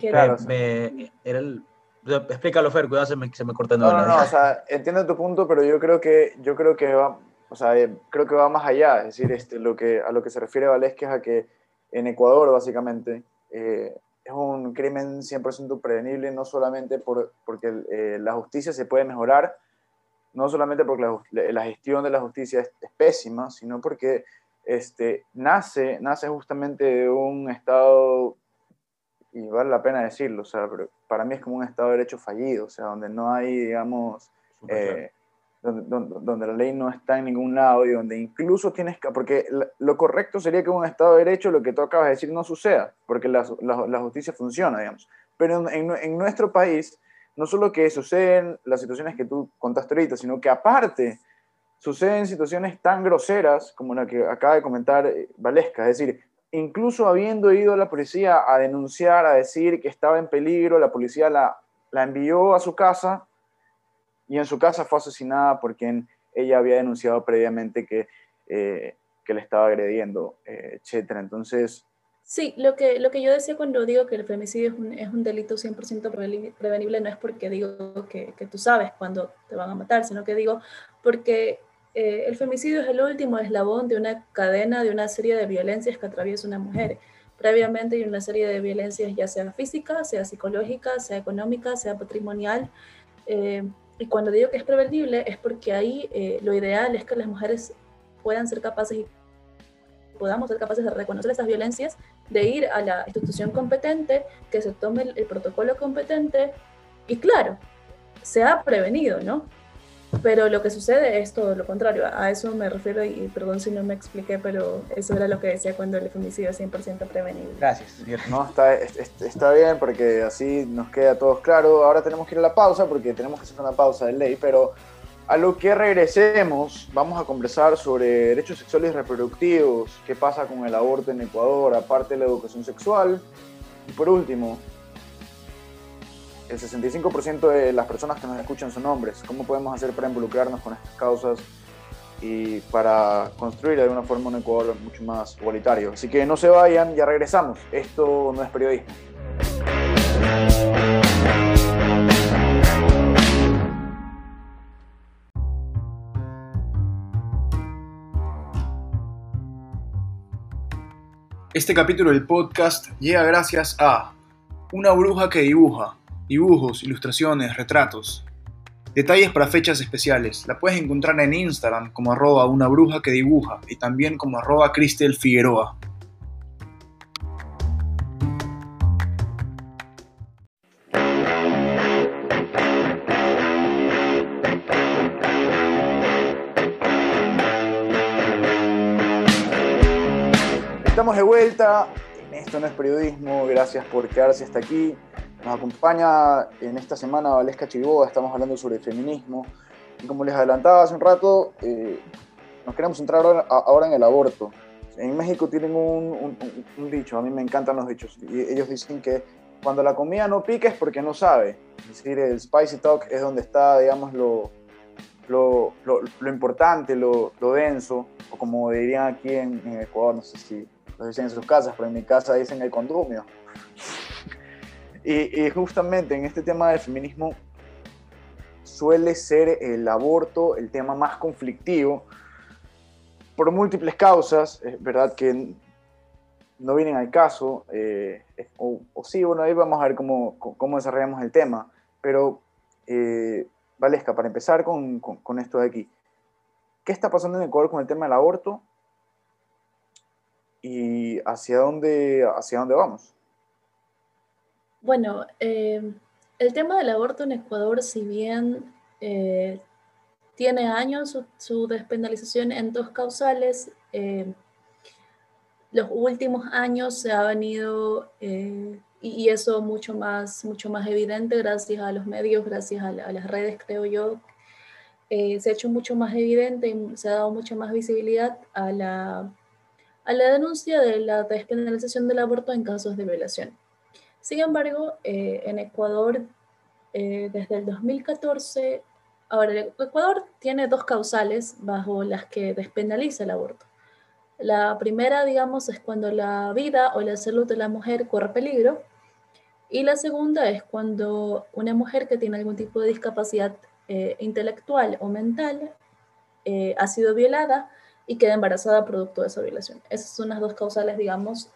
claro, me, era el, explícalo, Fer, cuidado, se me, se me corta. No, no, no, o sea, entiendo tu punto, pero yo creo que, yo creo que va, o sea, eh, creo que va más allá, es decir, este, lo que, a lo que se refiere Valesque es a que en Ecuador, básicamente, eh, es un crimen 100% prevenible, no solamente por, porque eh, la justicia se puede mejorar, no solamente porque la, la gestión de la justicia es, es pésima, sino porque este, nace, nace justamente de un Estado, y vale la pena decirlo, o sea, para mí es como un Estado de Derecho fallido, o sea, donde no hay, digamos, eh, donde, la ley no está en ningún lado y donde incluso tienes que, porque lo correcto sería que un Estado de Derecho lo que tú acabas de decir no suceda, porque la, justicia funciona, digamos. Pero en, en, nuestro país, no solo que suceden las situaciones que tú contaste ahorita, sino que aparte suceden situaciones tan groseras como la que acaba de comentar eh, Valesca, es decir, incluso habiendo ido a la policía a denunciar, a decir que estaba en peligro, la policía la, la envió a su casa y en su casa fue asesinada por quien ella había denunciado previamente que, eh, que le estaba agrediendo, eh, etc. Entonces... Sí, lo que, lo que yo decía cuando digo que el femicidio es un, es un delito 100% prevenible no es porque digo que, que, tú sabes cuándo te van a matar, sino que digo porque eh, el femicidio es el último eslabón de una cadena, de una serie de violencias que atraviesa una mujer. Previamente hay una serie de violencias, ya sea física, sea psicológica, sea económica, sea patrimonial. Eh, y cuando digo que es prevenible es porque ahí eh, lo ideal es que las mujeres puedan ser capaces y podamos ser capaces de reconocer esas violencias, de ir a la institución competente, que se tome el protocolo competente y claro, se ha prevenido, ¿no? Pero lo que sucede es todo lo contrario. A eso me refiero y perdón si no me expliqué, pero eso era lo que decía cuando el femicidio es 100% prevenible. Gracias. No, está, está bien porque así nos queda todo claro. Ahora tenemos que ir a la pausa porque tenemos que hacer una pausa de ley, pero a lo que regresemos vamos a conversar sobre derechos sexuales y reproductivos, qué pasa con el aborto en Ecuador, aparte de la educación sexual. Y por último, el 65% de las personas que nos escuchan son hombres. ¿Cómo podemos hacer para involucrarnos con estas causas y para construir de alguna forma un Ecuador mucho más igualitario? Así que no se vayan, ya regresamos. Esto no es periodismo. Este capítulo del podcast llega gracias a Una bruja que dibuja dibujos, ilustraciones, retratos. Detalles para fechas especiales. La puedes encontrar en Instagram como arroba una bruja que dibuja y también como arroba Cristel Figueroa. Estamos de vuelta. Esto no es periodismo. Gracias por quedarse hasta aquí. Nos acompaña en esta semana Valesca Chiboda, estamos hablando sobre feminismo. Y como les adelantaba hace un rato, eh, nos queremos centrar ahora, en el aborto. En México tienen un, dicho, a mí me encantan los dichos, y ellos dicen que cuando la comida no pica es porque no sabe. Es decir, el spicy talk es donde está, digamos, lo, lo, lo, importante, lo, denso, o como dirían aquí en, en Ecuador, no sé si lo dicen en sus casas, pero en mi casa dicen el condumio. Y, justamente en este tema del feminismo suele ser el aborto el tema más conflictivo por múltiples causas, es verdad que no vienen al caso, eh, o, sí, bueno, ahí vamos a ver cómo, cómo desarrollamos el tema, pero eh, Valesca, para empezar con, con, esto de aquí, ¿qué está pasando en Ecuador con el tema del aborto y hacia dónde, hacia dónde vamos? Bueno, eh, el tema del aborto en Ecuador, si bien eh, tiene años su, despenalización en dos causales, eh, los últimos años se ha venido, y, eso mucho más, mucho más evidente gracias a los medios, gracias a, las redes, creo yo, se ha hecho mucho más evidente y se ha dado mucha más visibilidad a la, a la denuncia de la despenalización del aborto en casos de violación. Sin embargo, eh, en Ecuador, eh, desde el 2014, ahora Ecuador tiene dos causales bajo las que despenaliza el aborto. La primera, digamos, es cuando la vida o la salud de la mujer corre peligro. Y la segunda es cuando una mujer que tiene algún tipo de discapacidad eh, intelectual o mental ha sido violada y queda embarazada producto de esa violación. Esas son las dos causales, digamos,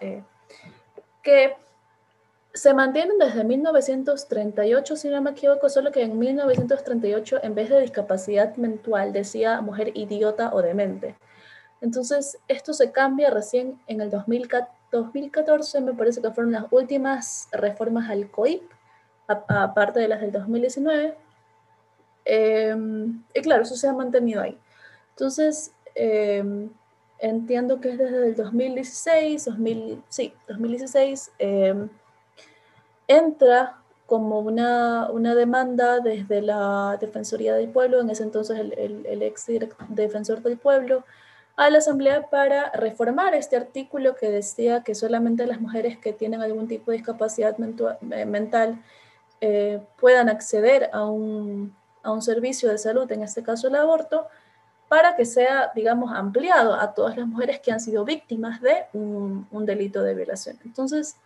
que se mantienen desde 1938, si no me equivoco, solo que en 1938, en vez de discapacidad mental, decía mujer idiota o demente. Entonces, esto se cambia recién en el 2014, me parece que fueron las últimas reformas al COIP, aparte de las del 2019. Em, y claro, eso se ha mantenido ahí. Entonces, em, entiendo que es desde el 2016, 2000, sí, 2016, em, entra como una, una, demanda desde la Defensoría del Pueblo, en ese entonces el, el, ex defensor del pueblo, a la Asamblea para reformar este artículo que decía que solamente las mujeres que tienen algún tipo de discapacidad eh, mental eh, puedan acceder a un, a un, servicio de salud, en este caso el aborto, para que sea, digamos, ampliado a todas las mujeres que han sido víctimas de un, un delito de violación. Entonces,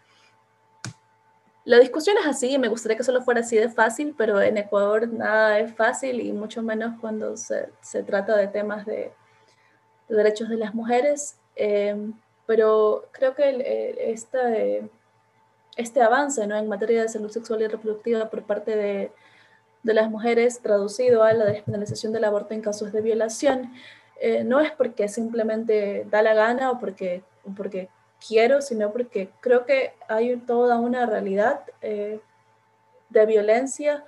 la discusión es así, y me gustaría que solo fuera así de fácil, pero en Ecuador nada es fácil y mucho menos cuando se, se trata de temas de, de derechos de las mujeres, eh, pero creo que eh, este avance ¿no? en materia de salud sexual y reproductiva por parte de, de las mujeres, traducido a la despenalización del aborto en casos de violación, eh, no es porque simplemente da la gana o porque, porque quiero, sino porque creo que hay toda una realidad de violencia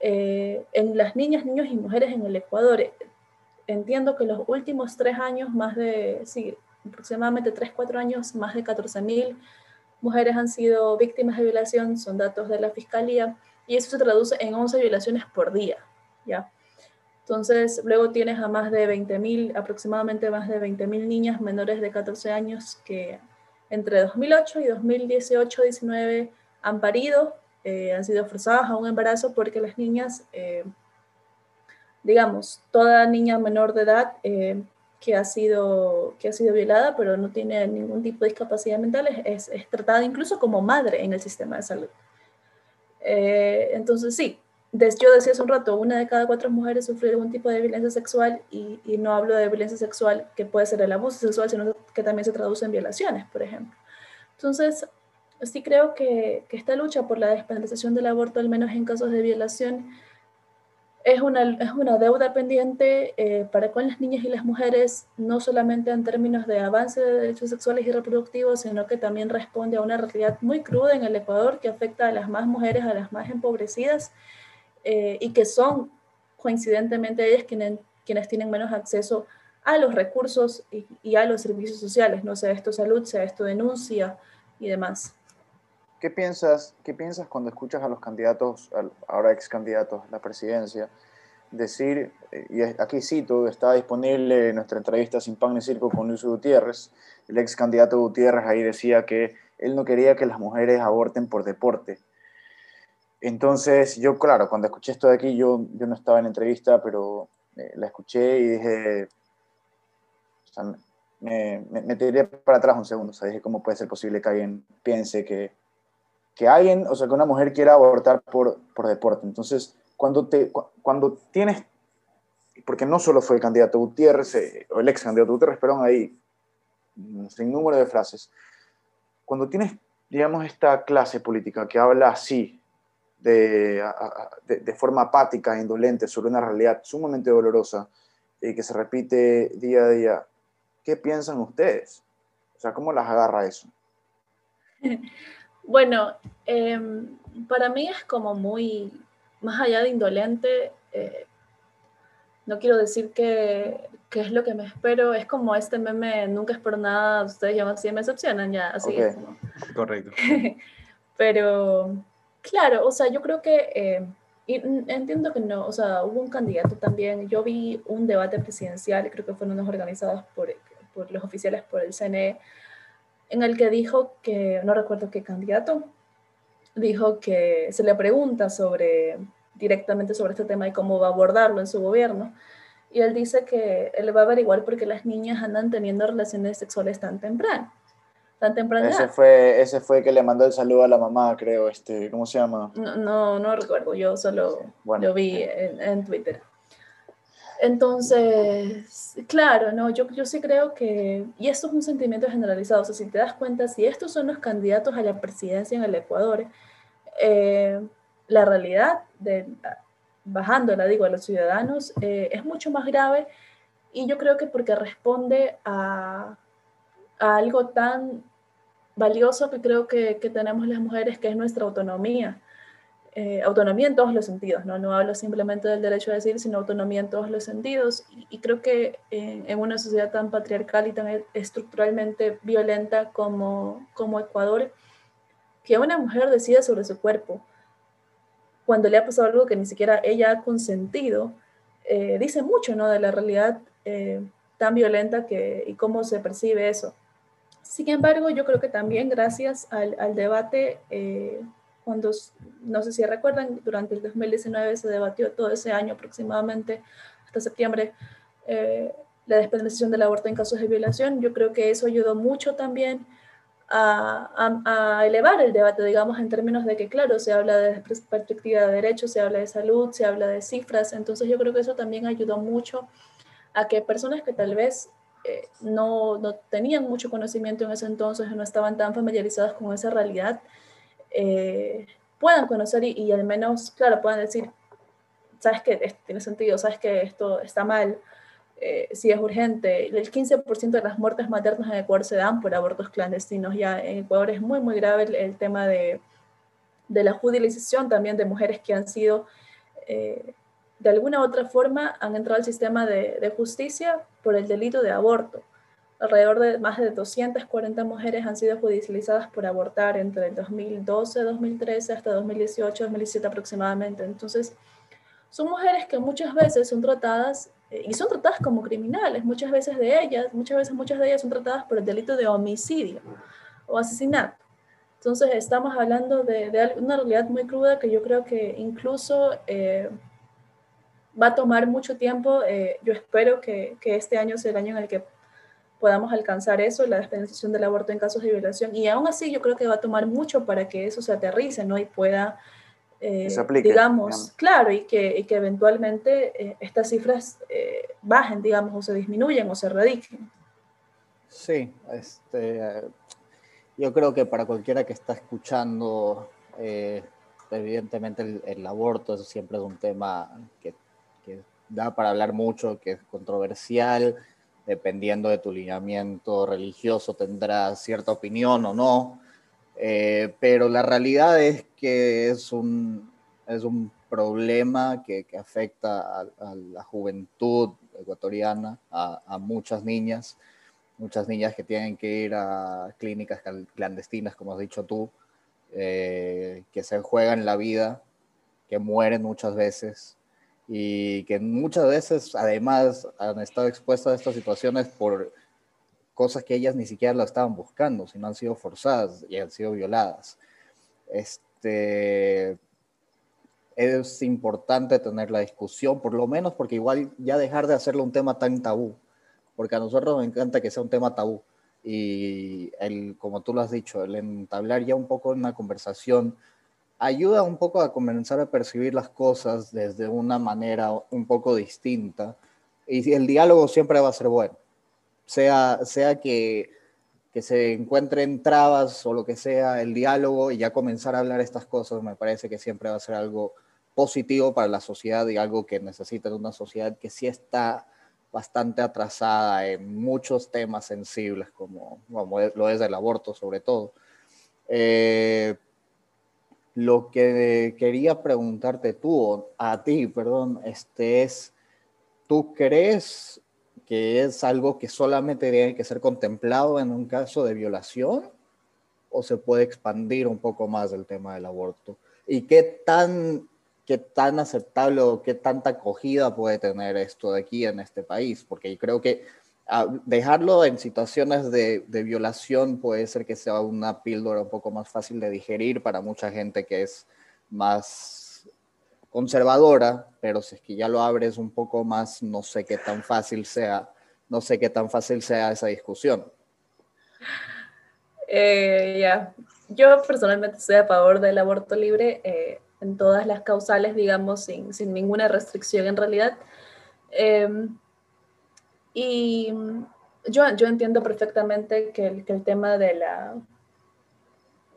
en las niñas, niños y mujeres en el Ecuador entiendo que los últimos tres años, más de, sí, aproximadamente tres, cuatro años, más de 14.000 mujeres han sido víctimas de violación, son datos de la Fiscalía, y eso se traduce en 11 violaciones por día, ¿ya? Entonces, luego tienes a más de 20.000, aproximadamente más de 20.000 niñas menores de 14 años que entre 2008 y 2018-19 han parido, eh, han sido forzadas a un embarazo porque las niñas... Eh, digamos, toda niña menor de edad eh, que, ha sido, que ha sido violada, pero no tiene ningún tipo de discapacidad mental, es, es tratada incluso como madre en el sistema de salud. Entonces, sí, yo decía hace un rato, una de cada cuatro mujeres sufre algún tipo de violencia sexual y, no hablo de violencia sexual que puede ser el abuso sexual, sino que también se traduce en violaciones, por ejemplo. Entonces, sí creo que, que esta lucha por la despenalización del aborto, al menos en casos de violación, es una, es una deuda pendiente eh, para con las niñas y las mujeres, no solamente en términos de avance de derechos sexuales y reproductivos, sino que también responde a una realidad muy cruda en el Ecuador que afecta a las más mujeres, a las más empobrecidas, eh, y que son coincidentemente ellas quienes, quienes tienen menos acceso a los recursos y, a los servicios sociales, no sea esto salud, sea esto denuncia y demás. ¿Qué piensas, ¿Qué piensas cuando escuchas a los candidatos, ahora ex candidatos a la presidencia, decir, eh, y aquí cito, está disponible nuestra entrevista Sin Pan ni Circo con Luis Gutiérrez, el ex candidato Gutiérrez ahí decía que él no quería que las mujeres aborten por deporte. Entonces, yo, claro, cuando escuché esto de aquí, yo, yo no estaba en entrevista, pero eh, la escuché y dije, o sea, me, me, me, tiré para atrás un segundo, o sea, dije, ¿cómo puede ser posible que alguien piense que que alguien, o sea, que una mujer quiera abortar por, por deporte. Entonces, cuando, te, cuando tienes, porque no solo fue el candidato Gutiérrez, eh, o el ex candidato Gutiérrez, perdón, ahí, sin número de frases, cuando tienes, digamos, esta clase política que habla así, de, de, de forma apática e indolente sobre una realidad sumamente dolorosa y que se repite día a día, ¿qué piensan ustedes? O sea, ¿cómo las agarra eso? Bueno, em, para mí es como muy, más allá de indolente, eh, no quiero decir que, es lo que me espero, es como este meme, nunca espero nada, ustedes ya así me decepcionan, ya, así es como. Correcto. Pero, claro, o sea, yo creo que eh, Y entiendo que no, o sea, hubo un candidato también, yo vi un debate presidencial, creo que fueron unos organizados por, por los oficiales por el CNE, en el que dijo que, no recuerdo qué candidato, dijo que se le pregunta sobre, directamente sobre este tema y cómo va a abordarlo en su gobierno, y él dice que él va a averiguar por qué las niñas andan teniendo relaciones sexuales tan temprano tan temprano. Ese fue, ese fue que le mandó el saludo a la mamá, creo, este, ¿cómo se llama? No, no, recuerdo, yo solo lo vi en, Twitter. Entonces, claro, no, yo, yo sí creo que, y esto es un sentimiento generalizado, o sea, si te das cuenta, si estos son los candidatos a la presidencia en el Ecuador, eh, la realidad, de, bajándola, digo, a los ciudadanos, eh, es mucho más grave y yo creo que porque responde a, a algo tan valioso que creo que, tenemos las mujeres, que es nuestra autonomía. Eh, autonomía en todos los sentidos, ¿no? No hablo simplemente del derecho a decir, sino autonomía en todos los sentidos. Y, creo que en, una sociedad tan patriarcal y tan estructuralmente violenta como, como Ecuador, que una mujer decida sobre su cuerpo, cuando le ha pasado algo que ni siquiera ella ha consentido, eh, dice mucho, ¿no? De la realidad eh, tan violenta que, y cómo se percibe eso. Sin embargo, yo creo que también gracias al, debate, eh, cuando, no sé si recuerdan, durante el 2019 se debatió todo ese año aproximadamente, hasta septiembre, eh, la despenalización del aborto en casos de violación. Yo creo que eso ayudó mucho también a, a, elevar el debate, digamos, en términos de que, claro, se habla de perspectiva de derechos, se habla de salud, se habla de cifras. Entonces yo creo que eso también ayudó mucho a que personas que tal vez eh, no, no, tenían mucho conocimiento en ese entonces, no estaban tan familiarizadas con esa realidad, eh, puedan conocer y, al menos, claro, puedan decir, sabes que tiene sentido, sabes que esto está mal, eh, si es urgente. El 15% de las muertes maternas en Ecuador se dan por abortos clandestinos. Ya en Ecuador es muy, muy grave el, tema de, de, la judicialización también de mujeres que han sido de alguna u otra forma han entrado al sistema de, justicia por el delito de aborto. Alrededor de más de 240 mujeres han sido judicializadas por abortar entre el 2012, 2013 hasta 2018, 2017 aproximadamente. Entonces, son mujeres que muchas veces son tratadas eh, y son tratadas como criminales. Muchas veces de ellas, muchas veces muchas de ellas son tratadas por el delito de homicidio o asesinato. Entonces, estamos hablando de, una realidad muy cruda que yo creo que incluso eh, va a tomar mucho tiempo. Eh, yo espero que, que, este año sea el año en el que podamos alcanzar eso, la despenalización del aborto en casos de violación. Y aún así yo creo que va a tomar mucho para que eso se aterrice ¿no? y pueda, eh, digamos, claro, y que, y que eventualmente eh, estas cifras bajen, digamos, o se disminuyan o se radiquen. Sí, este, yo creo que para cualquiera que está escuchando, evidentemente el, el aborto siempre es un tema que que da para hablar mucho, que es controversial, dependiendo de tu lineamiento religioso tendrás cierta opinión o no, eh, pero la realidad es que es un, es un problema que, que afecta a, la juventud ecuatoriana, a, a, muchas niñas, muchas niñas que tienen que ir a clínicas clandestinas, como has dicho tú, eh, que se juegan la vida, que mueren muchas veces y que muchas veces además han estado expuestas a estas situaciones por cosas que ellas ni siquiera lo estaban buscando, sino han sido forzadas y han sido violadas. Este, es importante tener la discusión, por lo menos porque igual ya dejar de hacerlo un tema tan tabú, porque a nosotros nos encanta que sea un tema tabú y el, como tú lo has dicho, el entablar ya un poco una conversación ayuda un poco a comenzar a percibir las cosas desde una manera un poco distinta. Y el diálogo siempre va a ser bueno, sea, sea que, que se encuentren trabas o lo que sea, el diálogo y ya comenzar a hablar estas cosas me parece que siempre va a ser algo positivo para la sociedad y algo que necesita una sociedad que sí está bastante atrasada en muchos temas sensibles, como, como lo es el aborto sobre todo. Eh, lo que quería preguntarte tú, a ti, perdón, este es, ¿tú crees que es algo que solamente tiene que ser contemplado en un caso de violación? ¿O se puede expandir un poco más el tema del aborto? ¿Y qué tan qué tan aceptable o qué tanta acogida puede tener esto de aquí en este país, porque creo que dejarlo en situaciones de, de, violación puede ser que sea una píldora un poco más fácil de digerir para mucha gente que es más conservadora, pero si es que ya lo abres un poco más, no sé qué tan fácil sea, no sé qué tan fácil sea esa discusión. Eh, ya, yo personalmente estoy a favor del aborto libre. Eh, en todas las causales, digamos, sin, sin ninguna restricción en realidad. Em, y yo, yo entiendo perfectamente que el, que el tema de la,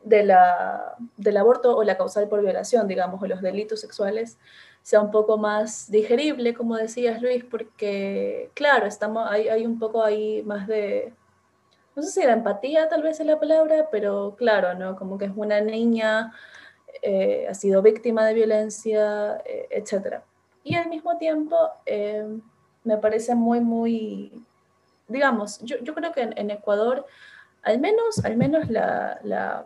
de la, del aborto o la causal por violación, digamos, o los delitos sexuales, sea un poco más digerible, como decías Luis, porque, claro, estamos, hay, hay un poco ahí más de, no sé si la empatía tal vez es la palabra, pero claro, ¿no? Como que es una niña eh, ha sido víctima de violencia, eh, etc. Y al mismo tiempo, eh, me parece muy, muy, digamos, yo, yo creo que en, Ecuador, al menos, al menos la, la,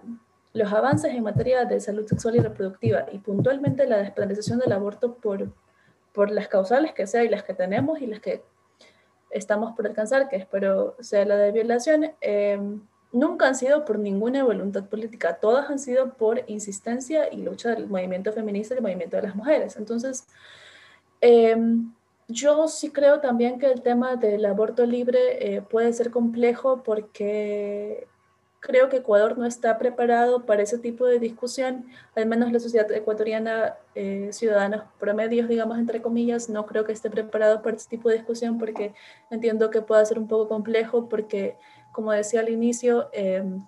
los avances en materia de salud sexual y reproductiva y puntualmente la despenalización del aborto por, por las causales que sea y las que tenemos y las que estamos por alcanzar, que espero sea la de violación, nunca han sido por ninguna voluntad política, todas han sido por insistencia y lucha del movimiento feminista y del movimiento de las mujeres. Entonces, em, yo sí creo también que el tema del aborto libre eh, puede ser complejo porque creo que Ecuador no está preparado para ese tipo de discusión, al menos la sociedad ecuatoriana, eh, ciudadanos promedios, digamos, entre comillas, no creo que esté preparado para ese tipo de discusión porque entiendo que pueda ser un poco complejo porque como decía al inicio, em,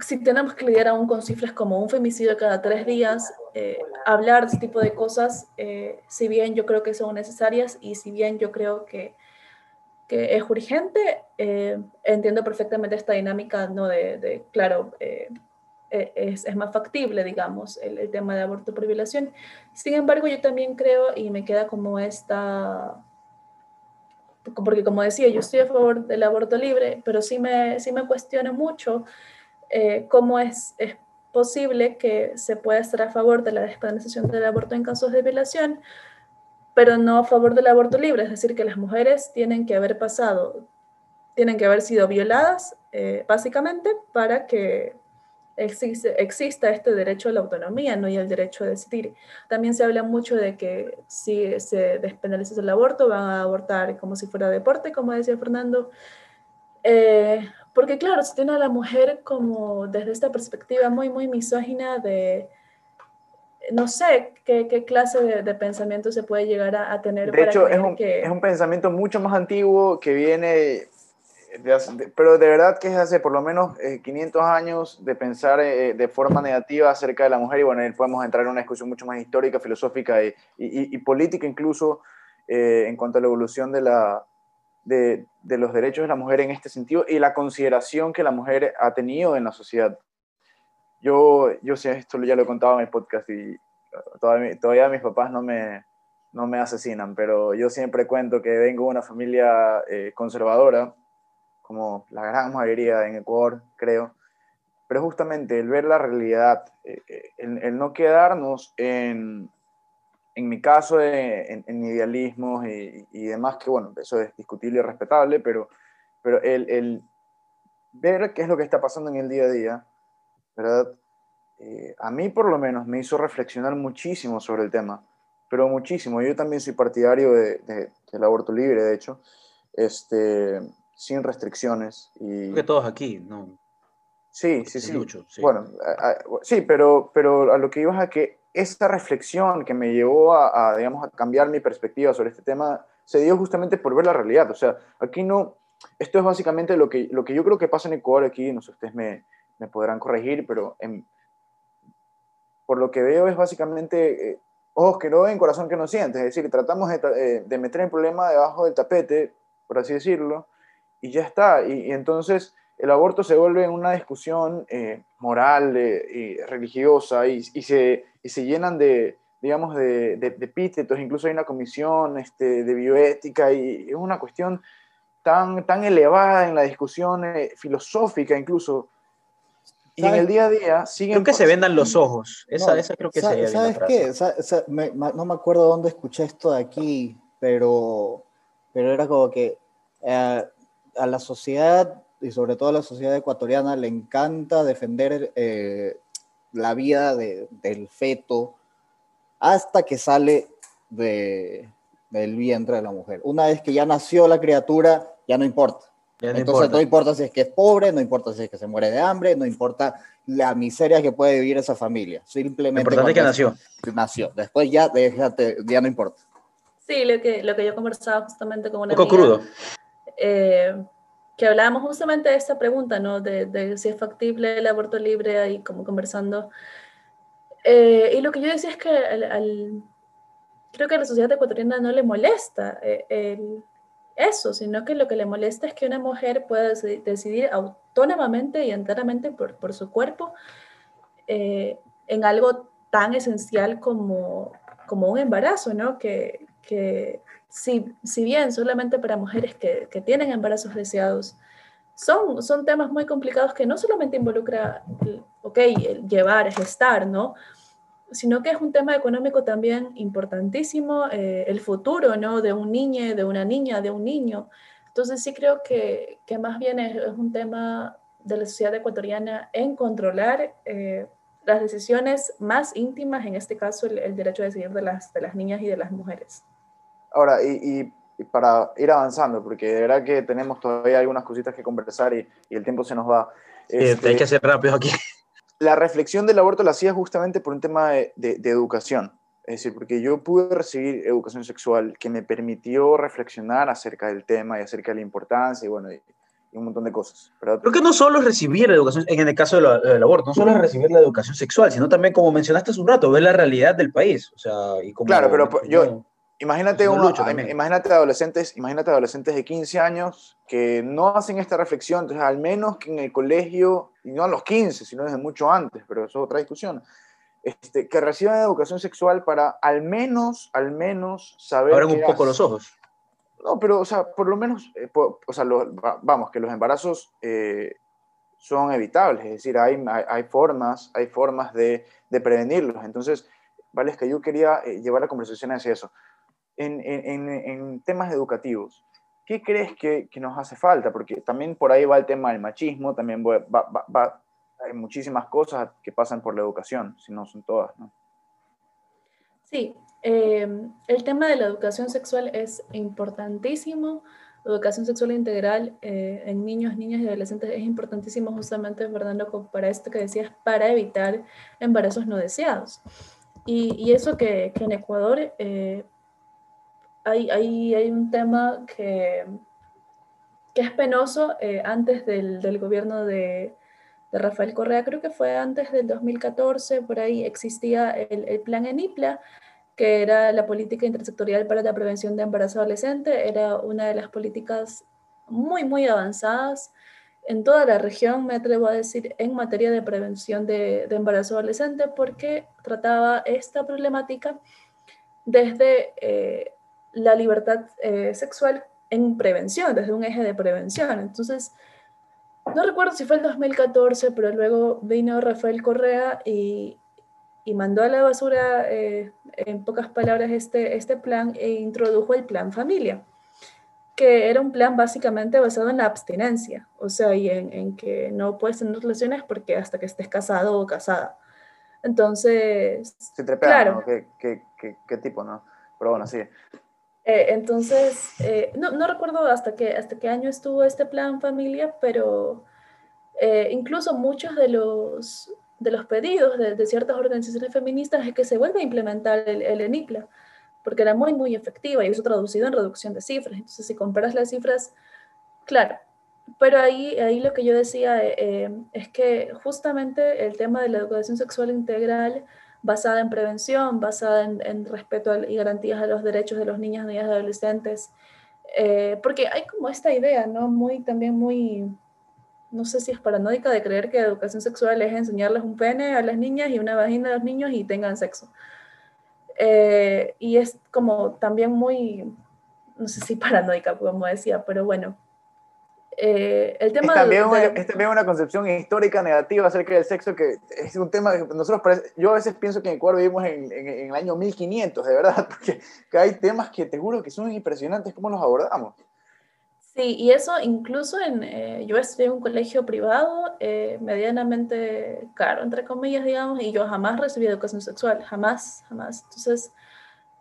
si tenemos que lidiar aún con cifras como un femicidio cada tres días, eh, hablar de este tipo de cosas, eh, si bien yo creo que son necesarias y si bien yo creo que, que es urgente, eh, entiendo perfectamente esta dinámica, ¿no? De, claro, es, es, más factible, digamos, el, el, tema de aborto por violación. Sin embargo, yo también creo, y me queda como esta porque como decía, yo estoy a favor del aborto libre, pero sí me, sí me cuestiono mucho eh, cómo es, es posible que se pueda estar a favor de la despenalización del aborto en casos de violación, pero no a favor del aborto libre, es decir, que las mujeres tienen que haber pasado, tienen que haber sido violadas, eh, básicamente, para que existe, exista este derecho a la autonomía ¿no? y el derecho a decidir. También se habla mucho de que si se despenaliza el aborto, van a abortar como si fuera deporte, como decía Fernando. Eh, porque claro, se tiene a la mujer como desde esta perspectiva muy, muy misógina de, no sé qué, qué clase de, de, pensamiento se puede llegar a, a tener. De hecho, es un, que... es un pensamiento mucho más antiguo que viene pero de verdad que es hace por lo menos 500 eh, años de pensar eh, de forma negativa acerca de la mujer y bueno, ahí podemos entrar en una discusión mucho más histórica, filosófica y, y, política incluso eh, en cuanto a la evolución de, la, de, de, los derechos de la mujer en este sentido y la consideración que la mujer ha tenido en la sociedad. Yo, yo sé, esto ya lo he contado en mi podcast y todavía, todavía mis papás no me, no me asesinan, pero yo siempre cuento que vengo de una familia conservadora como la gran mayoría en Ecuador, creo. Pero justamente el ver la realidad, eh, eh, el, no quedarnos en, en mi caso, en, en idealismos y, y, demás, que bueno, eso es discutible y respetable, pero, pero el, el, ver qué es lo que está pasando en el día a día, ¿verdad? Eh, a mí por lo menos me hizo reflexionar muchísimo sobre el tema, pero muchísimo. Yo también soy partidario de, de, del aborto libre, de hecho. Este, sin restricciones. Y... que todos aquí, ¿no? Sí, sí, sí. Bueno, sí, pero, pero a lo que ibas a que esta reflexión que me llevó a, digamos, a cambiar mi perspectiva sobre este tema se dio justamente por ver la realidad. O sea, aquí no, esto es básicamente lo que, lo que yo creo que pasa en Ecuador aquí, no sé, ustedes me, me podrán corregir, pero por lo que veo es básicamente eh, ojos que no ven, corazón que no siente. Es decir, tratamos de, eh, de meter el problema debajo del tapete, por así decirlo, y ya está. Y, entonces el aborto se vuelve una discusión eh, moral eh, y religiosa y, y, se, y, se, llenan de, digamos, de, de, epítetos, incluso hay una comisión este, de bioética y es una cuestión tan, tan elevada en la discusión eh, filosófica incluso Y en el día a día siguen... Creo que se vendan los ojos. Esa, esa creo que sería ¿Sabes qué? no me acuerdo dónde escuché esto de aquí, pero, pero era como que eh, a la sociedad, y sobre todo a la sociedad ecuatoriana, le encanta defender eh, la vida de, del feto hasta que sale de, del vientre de la mujer. Una vez que ya nació la criatura, ya no importa. Entonces no importa si es que es pobre, no importa si es que se muere de hambre, no importa la miseria que puede vivir esa familia. Simplemente. Lo importante es que nació. Nació. Después ya, déjate, ya no importa. Sí, lo que, lo que yo conversaba justamente con una. Un poco crudo. Eh, que hablábamos justamente de esta pregunta, ¿no? De, de, si es factible el aborto libre, ahí como conversando. Eh, y lo que yo decía es que al, creo que a la sociedad ecuatoriana no le molesta eh, el, eso, sino que lo que le molesta es que una mujer pueda decidir autónomamente y enteramente por, por su cuerpo eh, en algo tan esencial como, como un embarazo, ¿no? Que, que si, si, bien solamente para mujeres que, que, tienen embarazos deseados, son, son temas muy complicados que no solamente involucra, ok, llevar, gestar, ¿no? sino que es un tema económico también importantísimo, eh, el futuro ¿no? de un niño, de una niña, de un niño. Entonces sí creo que, que más bien es, un tema de la sociedad ecuatoriana en controlar eh, las decisiones más íntimas, en este caso el, derecho a decidir de las, de las niñas y de las mujeres. Ahora, y, y, para ir avanzando, porque de verdad que tenemos todavía algunas cositas que conversar y, y el tiempo se nos va. Este, hay que ser rápido aquí la reflexión del aborto la hacía justamente por un tema de, educación. Es decir, porque yo pude recibir educación sexual que me permitió reflexionar acerca del tema y acerca de la importancia y bueno, y, un montón de cosas. Creo que no solo es recibir la educación, en el caso del aborto, no solo es recibir la educación sexual, sino también, como mencionaste hace un rato, ver la realidad del país. O sea, y claro, pero yo, Imagínate, imagínate, adolescentes, imagínate adolescentes de 15 años que no hacen esta reflexión, entonces al menos que en el colegio, y no a los 15, sino desde mucho antes, pero eso es otra discusión, este, que reciban educación sexual para al menos, al menos saber... Abran un poco los ojos. No, pero, o sea, por lo menos, eh, o sea, vamos, que los embarazos eh, son evitables, es decir, hay, hay, formas, hay formas de, de, prevenirlos. Entonces, vale, es que yo quería eh, llevar la conversación hacia eso en, temas educativos, ¿qué crees que, nos hace falta? Porque también por ahí va el tema del machismo, también va, hay muchísimas cosas que pasan por la educación, si no son todas, ¿no? Sí, em, el tema de la educación sexual es importantísimo. La educación sexual integral eh, en niños, niñas y adolescentes es importantísimo justamente, Fernando, para esto que decías, para evitar embarazos no deseados. Y, eso que, en Ecuador eh, hay, hay, un tema que, que es penoso eh, antes del, del gobierno de, de, Rafael Correa, creo que fue antes del 2014, por ahí existía el, el, plan ENIPLA, que era la política intersectorial para la prevención de embarazo adolescente, era una de las políticas muy, muy avanzadas en toda la región, me atrevo a decir, en materia de prevención de, de embarazo adolescente, porque trataba esta problemática desde eh, la libertad eh, sexual en prevención, desde un eje de prevención. Entonces, no recuerdo si fue el 2014, pero luego vino Rafael Correa y, y mandó a la basura, eh, en pocas palabras, este, este plan e introdujo el plan familia, que era un plan básicamente basado en la abstinencia, o sea, y en, en que no puedes tener relaciones porque hasta que estés casado o casada. Entonces, claro. ¿Qué, qué, qué, qué tipo, no? Pero bueno, sí. Eh, entonces, eh, no, no, recuerdo hasta qué, hasta qué año estuvo este plan familia, pero eh, incluso muchos de los, de los pedidos de, ciertas organizaciones feministas es que se vuelva a implementar el, el, ENIPLA, porque era muy, muy efectiva y eso traducido en reducción de cifras. Entonces, si comparas las cifras, claro, pero ahí, ahí lo que yo decía es que justamente el tema de la educación sexual integral basada en prevención, basada en, respeto y garantías a los derechos de los niños, niñas y adolescentes. Eh, porque hay como esta idea, ¿no? Muy, también muy, no sé si es paranoica de creer que educación sexual es enseñarles un pene a las niñas y una vagina a los niños y tengan sexo. Eh, y es como también muy, no sé si paranoica, como decía, pero bueno, eh, el tema es también, una, es también una concepción histórica negativa acerca del sexo que es un tema que nosotros, yo a veces pienso que en Ecuador vivimos en, en, el año 1500, de verdad, porque hay temas que te juro que son impresionantes cómo los abordamos. Sí, y eso incluso en, eh, yo estudié en un colegio privado eh, medianamente caro, entre comillas, digamos, y yo jamás recibí educación sexual, jamás, jamás. Entonces,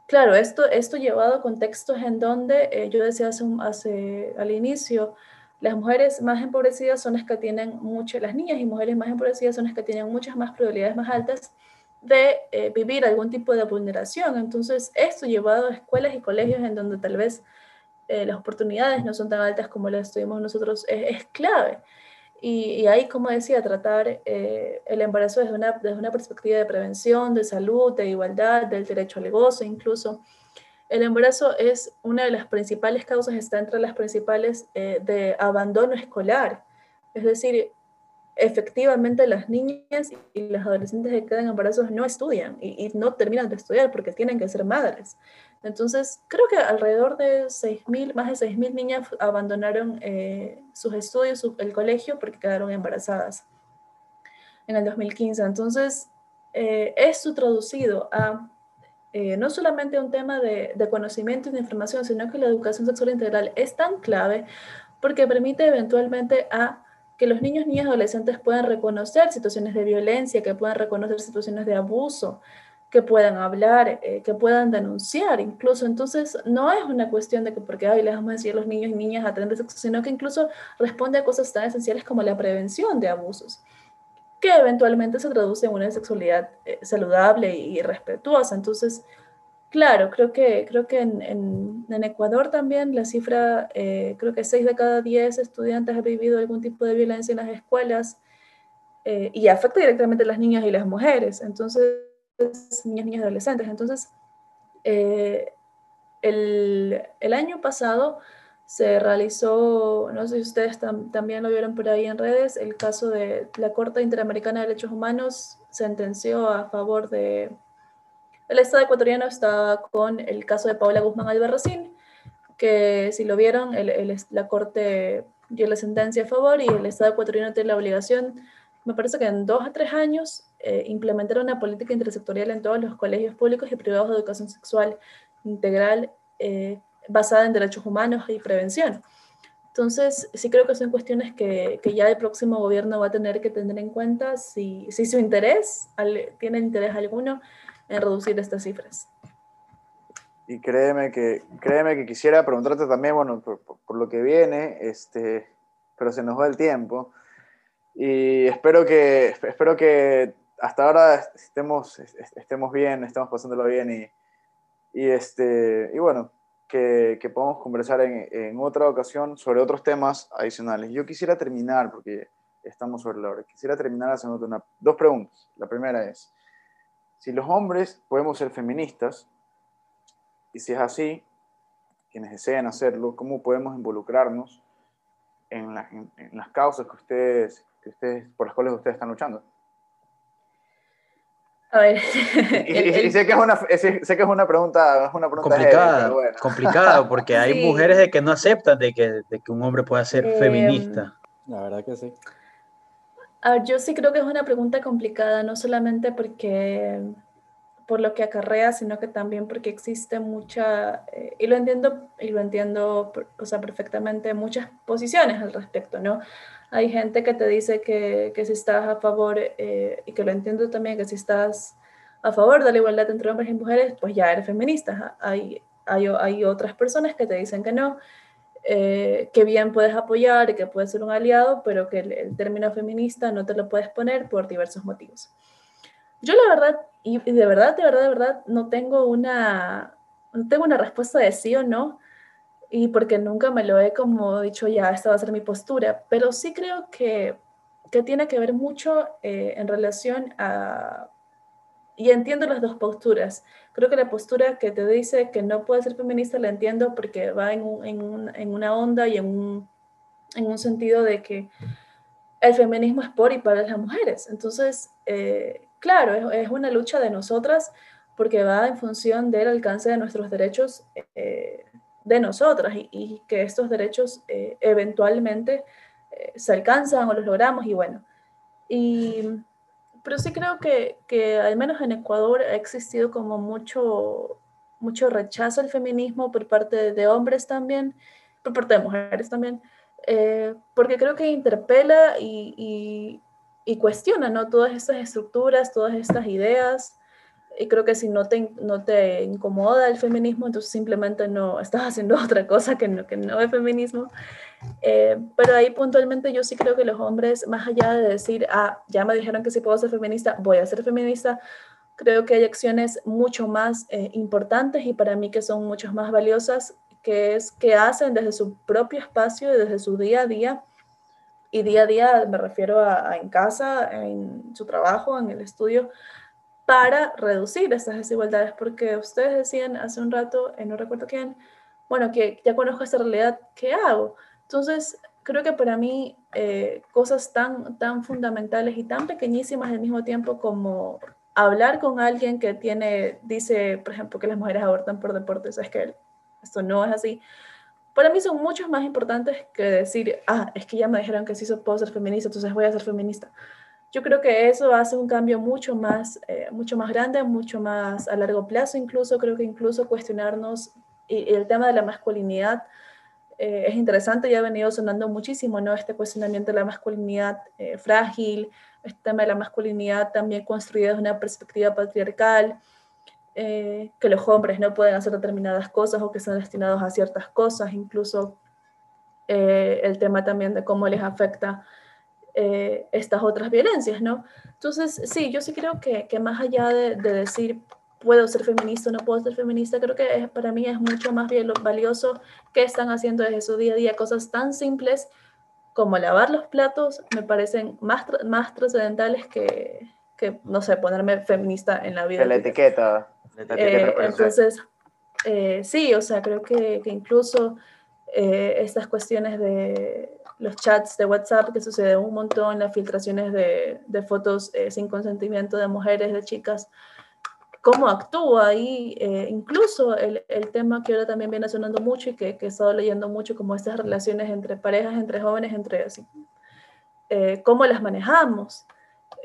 claro, esto, esto llevado a contextos en donde yo decía hace, hace al inicio, las mujeres más empobrecidas son las que tienen mucho, las niñas y mujeres más empobrecidas son las que tienen muchas más probabilidades más altas de eh, vivir algún tipo de vulneración. Entonces, esto llevado a escuelas y colegios en donde tal vez eh, las oportunidades no son tan altas como las tuvimos nosotros, es, clave. Y, ahí, como decía, tratar eh, el embarazo desde una, desde una perspectiva de prevención, de salud, de igualdad, del derecho al gozo incluso. El embarazo es una de las principales causas, está entre las principales eh, de abandono escolar. Es decir, efectivamente las niñas y las adolescentes que quedan embarazadas no estudian y, no terminan de estudiar porque tienen que ser madres. Entonces, creo que alrededor de 6.000, más de 6.000 niñas abandonaron eh, sus estudios, el colegio, porque quedaron embarazadas en el 2015. Entonces, eh, traducido a eh, no solamente un tema de, conocimiento y de información, sino que la educación sexual integral es tan clave porque permite eventualmente a que los niños, niñas adolescentes puedan reconocer situaciones de violencia, que puedan reconocer situaciones de abuso, que puedan hablar, eh, que puedan denunciar incluso. Entonces, no es una cuestión de que porque hoy les vamos a decir a los niños y niñas a sexo, sino que incluso responde a cosas tan esenciales como la prevención de abusos que eventualmente se traduce en una sexualidad eh, saludable y respetuosa. Entonces, claro, creo que, creo que en, en, Ecuador también la cifra, eh, creo que 6 de cada 10 estudiantes han vivido algún tipo de violencia en las escuelas eh, y afecta directamente a las niñas y las mujeres, entonces, niñas, niñas adolescentes. Entonces, el, el año pasado se realizó, no sé si ustedes también lo vieron por ahí en redes, el caso de la Corte Interamericana de Derechos Humanos sentenció a favor de... El Estado ecuatoriano está con el caso de Paola Guzmán Albarracín, que si lo vieron, la Corte dio la sentencia a favor y el Estado ecuatoriano tiene la obligación, me parece que en dos a tres años, eh, implementar una política intersectorial en todos los colegios públicos y privados de educación sexual integral eh, basada en derechos humanos y prevención. Entonces, sí creo que son cuestiones que, que, ya el próximo gobierno va a tener que tener en cuenta si, si su interés, tiene interés alguno en reducir estas cifras. Y créeme que, créeme que quisiera preguntarte también, bueno, por, por, lo que viene, este, pero se nos va el tiempo. Y espero que, espero que hasta ahora estemos, estemos bien, estemos pasándolo bien y, y, este, y bueno, que, podamos conversar en, otra ocasión sobre otros temas adicionales. Yo quisiera terminar, porque estamos sobre la hora, quisiera terminar haciendo una, dos preguntas. La primera es, si los hombres podemos ser feministas, y si es así, quienes deseen hacerlo, ¿cómo podemos involucrarnos en, en las causas que ustedes, que ustedes, por las cuales ustedes están luchando? A ver. Y, sé, que es una, sé, que es una pregunta, una pregunta complicada, complicada, porque hay mujeres de que no aceptan de que, de que un hombre pueda ser em, feminista. La verdad que sí. A ver, yo sí creo que es una pregunta complicada, no solamente porque por lo que acarrea, sino que también porque existe mucha, eh, y lo entiendo, y lo entiendo, o sea, perfectamente, muchas posiciones al respecto, ¿no? Hay gente que te dice que, que si estás a favor, eh, y que lo entiendo también, que si estás a favor de la igualdad entre hombres y mujeres, pues ya eres feminista. Hay, hay, hay otras personas que te dicen que no, eh, que bien puedes apoyar y que puedes ser un aliado, pero que el, término feminista no te lo puedes poner por diversos motivos. Yo la verdad, y de verdad, de verdad, de verdad, no tengo una, no tengo una respuesta de sí o no, y porque nunca me lo he como dicho, ya, esta va a ser mi postura, pero sí creo que, que tiene que ver mucho eh, en relación a... Y entiendo las dos posturas. Creo que la postura que te dice que no puedes ser feminista la entiendo porque va en, en, en una onda y en un, en un, sentido de que el feminismo es por y para las mujeres. Entonces, eh, claro, es, es, una lucha de nosotras porque va en función del alcance de nuestros derechos. Eh, de nosotras y, que estos derechos eh, eventualmente eh, se alcanzan o los logramos y bueno. Y, pero sí creo que, que, al menos en Ecuador ha existido como mucho, mucho rechazo al feminismo por parte de hombres también, por parte de mujeres también, eh, porque creo que interpela y, y, y cuestiona ¿no? todas estas estructuras, todas estas ideas y creo que si no te, no te incomoda el feminismo, entonces simplemente no estás haciendo otra cosa que no, que no es feminismo. Eh, pero ahí puntualmente yo sí creo que los hombres, más allá de decir, ah, ya me dijeron que si puedo ser feminista, voy a ser feminista, creo que hay acciones mucho más eh, importantes y para mí que son mucho más valiosas, que es que hacen desde su propio espacio y desde su día a día. Y día a día me refiero a en casa, en su trabajo, en el estudio, para reducir estas desigualdades, porque ustedes decían hace un rato, eh, no recuerdo quién, bueno, que ya conozco esta realidad, ¿qué hago? Entonces, creo que para mí eh, cosas tan, tan fundamentales y tan pequeñísimas al mismo tiempo como hablar con alguien que tiene, dice, por ejemplo, que las mujeres abortan por deportes, es que esto no es así. Para mí son muchos más importantes que decir, ah, es que ya me dijeron que sí puedo ser feminista, entonces voy a ser feminista yo creo que eso hace un cambio mucho más, eh, mucho más grande, mucho más a largo plazo, incluso creo que incluso cuestionarnos y, el tema de la masculinidad eh, es interesante y ha venido sonando muchísimo, ¿no? Este cuestionamiento de la masculinidad eh, frágil, este tema de la masculinidad también construida desde una perspectiva patriarcal, que los hombres no pueden hacer determinadas cosas o que son destinados a ciertas cosas, incluso el tema también de cómo les afecta eh, estas otras violencias, ¿no? Entonces, sí, yo sí creo que, que más allá de, decir puedo ser feminista o no puedo ser feminista, creo que para mí es mucho más valioso que están haciendo desde su día a día cosas tan simples como lavar los platos, me parecen más, más trascendentales que, que, no sé, ponerme feminista en la vida. la etiqueta. Eh, entonces, eh, sí, o sea, creo que, que incluso estas cuestiones de los chats de WhatsApp que sucede un montón, las filtraciones de, de fotos eh, sin consentimiento de mujeres, de chicas, cómo actúa ahí, eh, incluso el, el, tema que ahora también viene sonando mucho y que, que, he estado leyendo mucho, como estas relaciones entre parejas, entre jóvenes, entre así, eh, cómo las manejamos.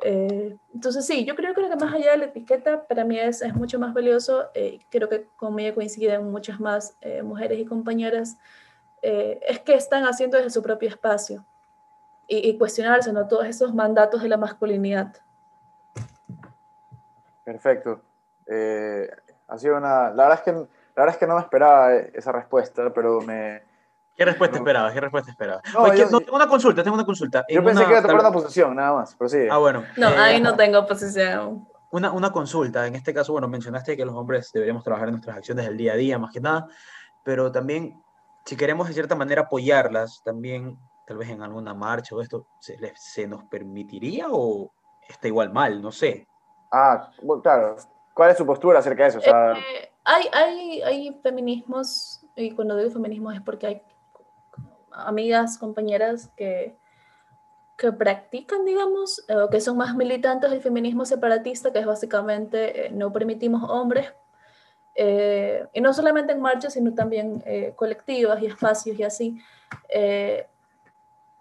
entonces sí, yo creo, creo que más allá de la etiqueta, para mí es, es mucho más valioso, creo que conmigo coinciden muchas más mujeres y compañeras eh, es que están haciendo desde su propio espacio y, cuestionarse ¿no? todos esos mandatos de la masculinidad. Perfecto. Eh, ha sido una, la, verdad es que, la verdad es que no me esperaba esa respuesta, pero me... ¿Qué respuesta esperabas? ¿Qué respuesta esperabas? No, tengo una consulta, tengo una consulta. Yo pensé que iba a tomar una posición, nada más, pero sí. Ah, bueno. No, ahí eh, no tengo posición. Una, una consulta, en este caso, bueno, mencionaste que los hombres deberíamos trabajar en nuestras acciones del día a día, más que nada, pero también si queremos de cierta manera apoyarlas, también tal vez en alguna marcha o esto, ¿se, se nos permitiría o está igual mal? No sé. Ah, claro. ¿Cuál es su postura acerca de eso? Eh, hay, hay, hay feminismos, y cuando digo feminismos es porque hay amigas, compañeras que, que practican, digamos, o que son más militantes del feminismo separatista, que es básicamente eh, no permitimos hombres eh, y no solamente en marchas, sino también eh, colectivas y espacios y así. Eh,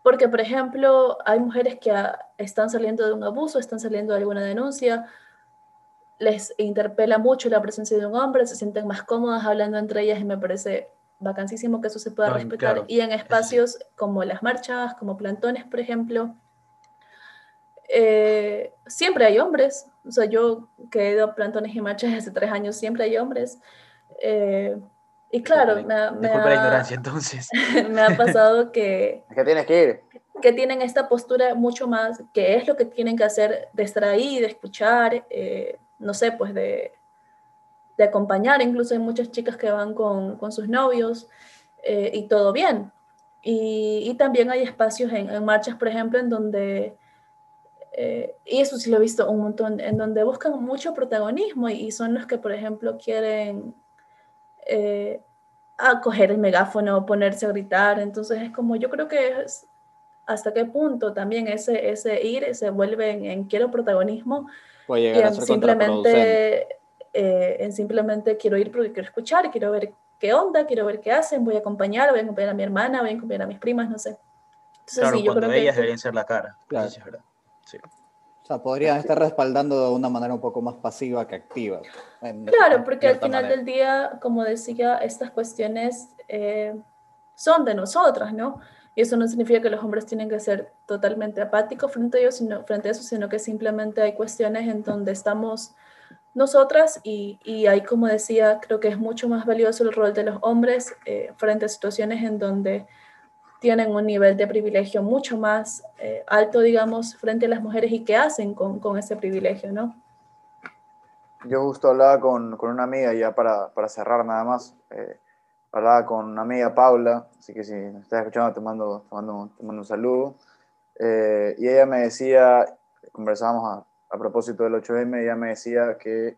porque, por ejemplo, hay mujeres que están saliendo de un abuso, están saliendo de alguna denuncia, les interpela mucho la presencia de un hombre, se sienten más cómodas hablando entre ellas y me parece vacancísimo que eso se pueda respetar. Y en espacios como las marchas, como plantones, por ejemplo, siempre hay hombres, o sea, yo que he ido a plantones y marchas hace tres años, siempre hay hombres. Eh, y claro, me, me ha, la ignorancia entonces. me ha pasado que... que tienes que ir. Que tienen esta postura mucho más, que es lo que tienen que hacer, de estar ahí, de escuchar, eh, no sé, pues de, de, acompañar. Incluso hay muchas chicas que van con, con sus novios eh, y todo bien. Y, y, también hay espacios en, en marchas, por ejemplo, en donde eh, y eso sí lo he visto un montón, en donde buscan mucho protagonismo y, son los que, por ejemplo, quieren eh, coger el megáfono, ponerse a gritar. Entonces es como, yo creo que es hasta qué punto también ese, ese ir se vuelve en, quiero protagonismo y en simplemente, eh, en simplemente quiero ir porque quiero escuchar, quiero ver qué onda, quiero ver qué hacen, voy a acompañar, voy a acompañar a mi hermana, voy a acompañar a mis primas, no sé. Entonces, claro, sí, yo creo ellas deberían ser la cara. Claro. es verdad. Sí. O sea, podrían estar respaldando de una manera un poco más pasiva que activa. claro, porque al final del día, como decía, estas cuestiones eh, son de nosotras, ¿no? Y eso no significa que los hombres tienen que ser totalmente apáticos frente a, ellos, sino, frente a eso, sino que simplemente hay cuestiones en donde estamos nosotras y, y ahí, como decía, creo que es mucho más valioso el rol de los hombres eh, frente a situaciones en donde tienen un nivel de privilegio mucho más eh, alto, digamos, frente a las mujeres y qué hacen con, con, ese privilegio, ¿no? Yo justo hablaba con, con una amiga, ya para, para cerrar nada más, eh, hablaba con una amiga, Paula, así que si me estás escuchando te mando, te mando, te mando un saludo, eh, y ella me decía, conversábamos a, a, propósito del 8M, ella me decía que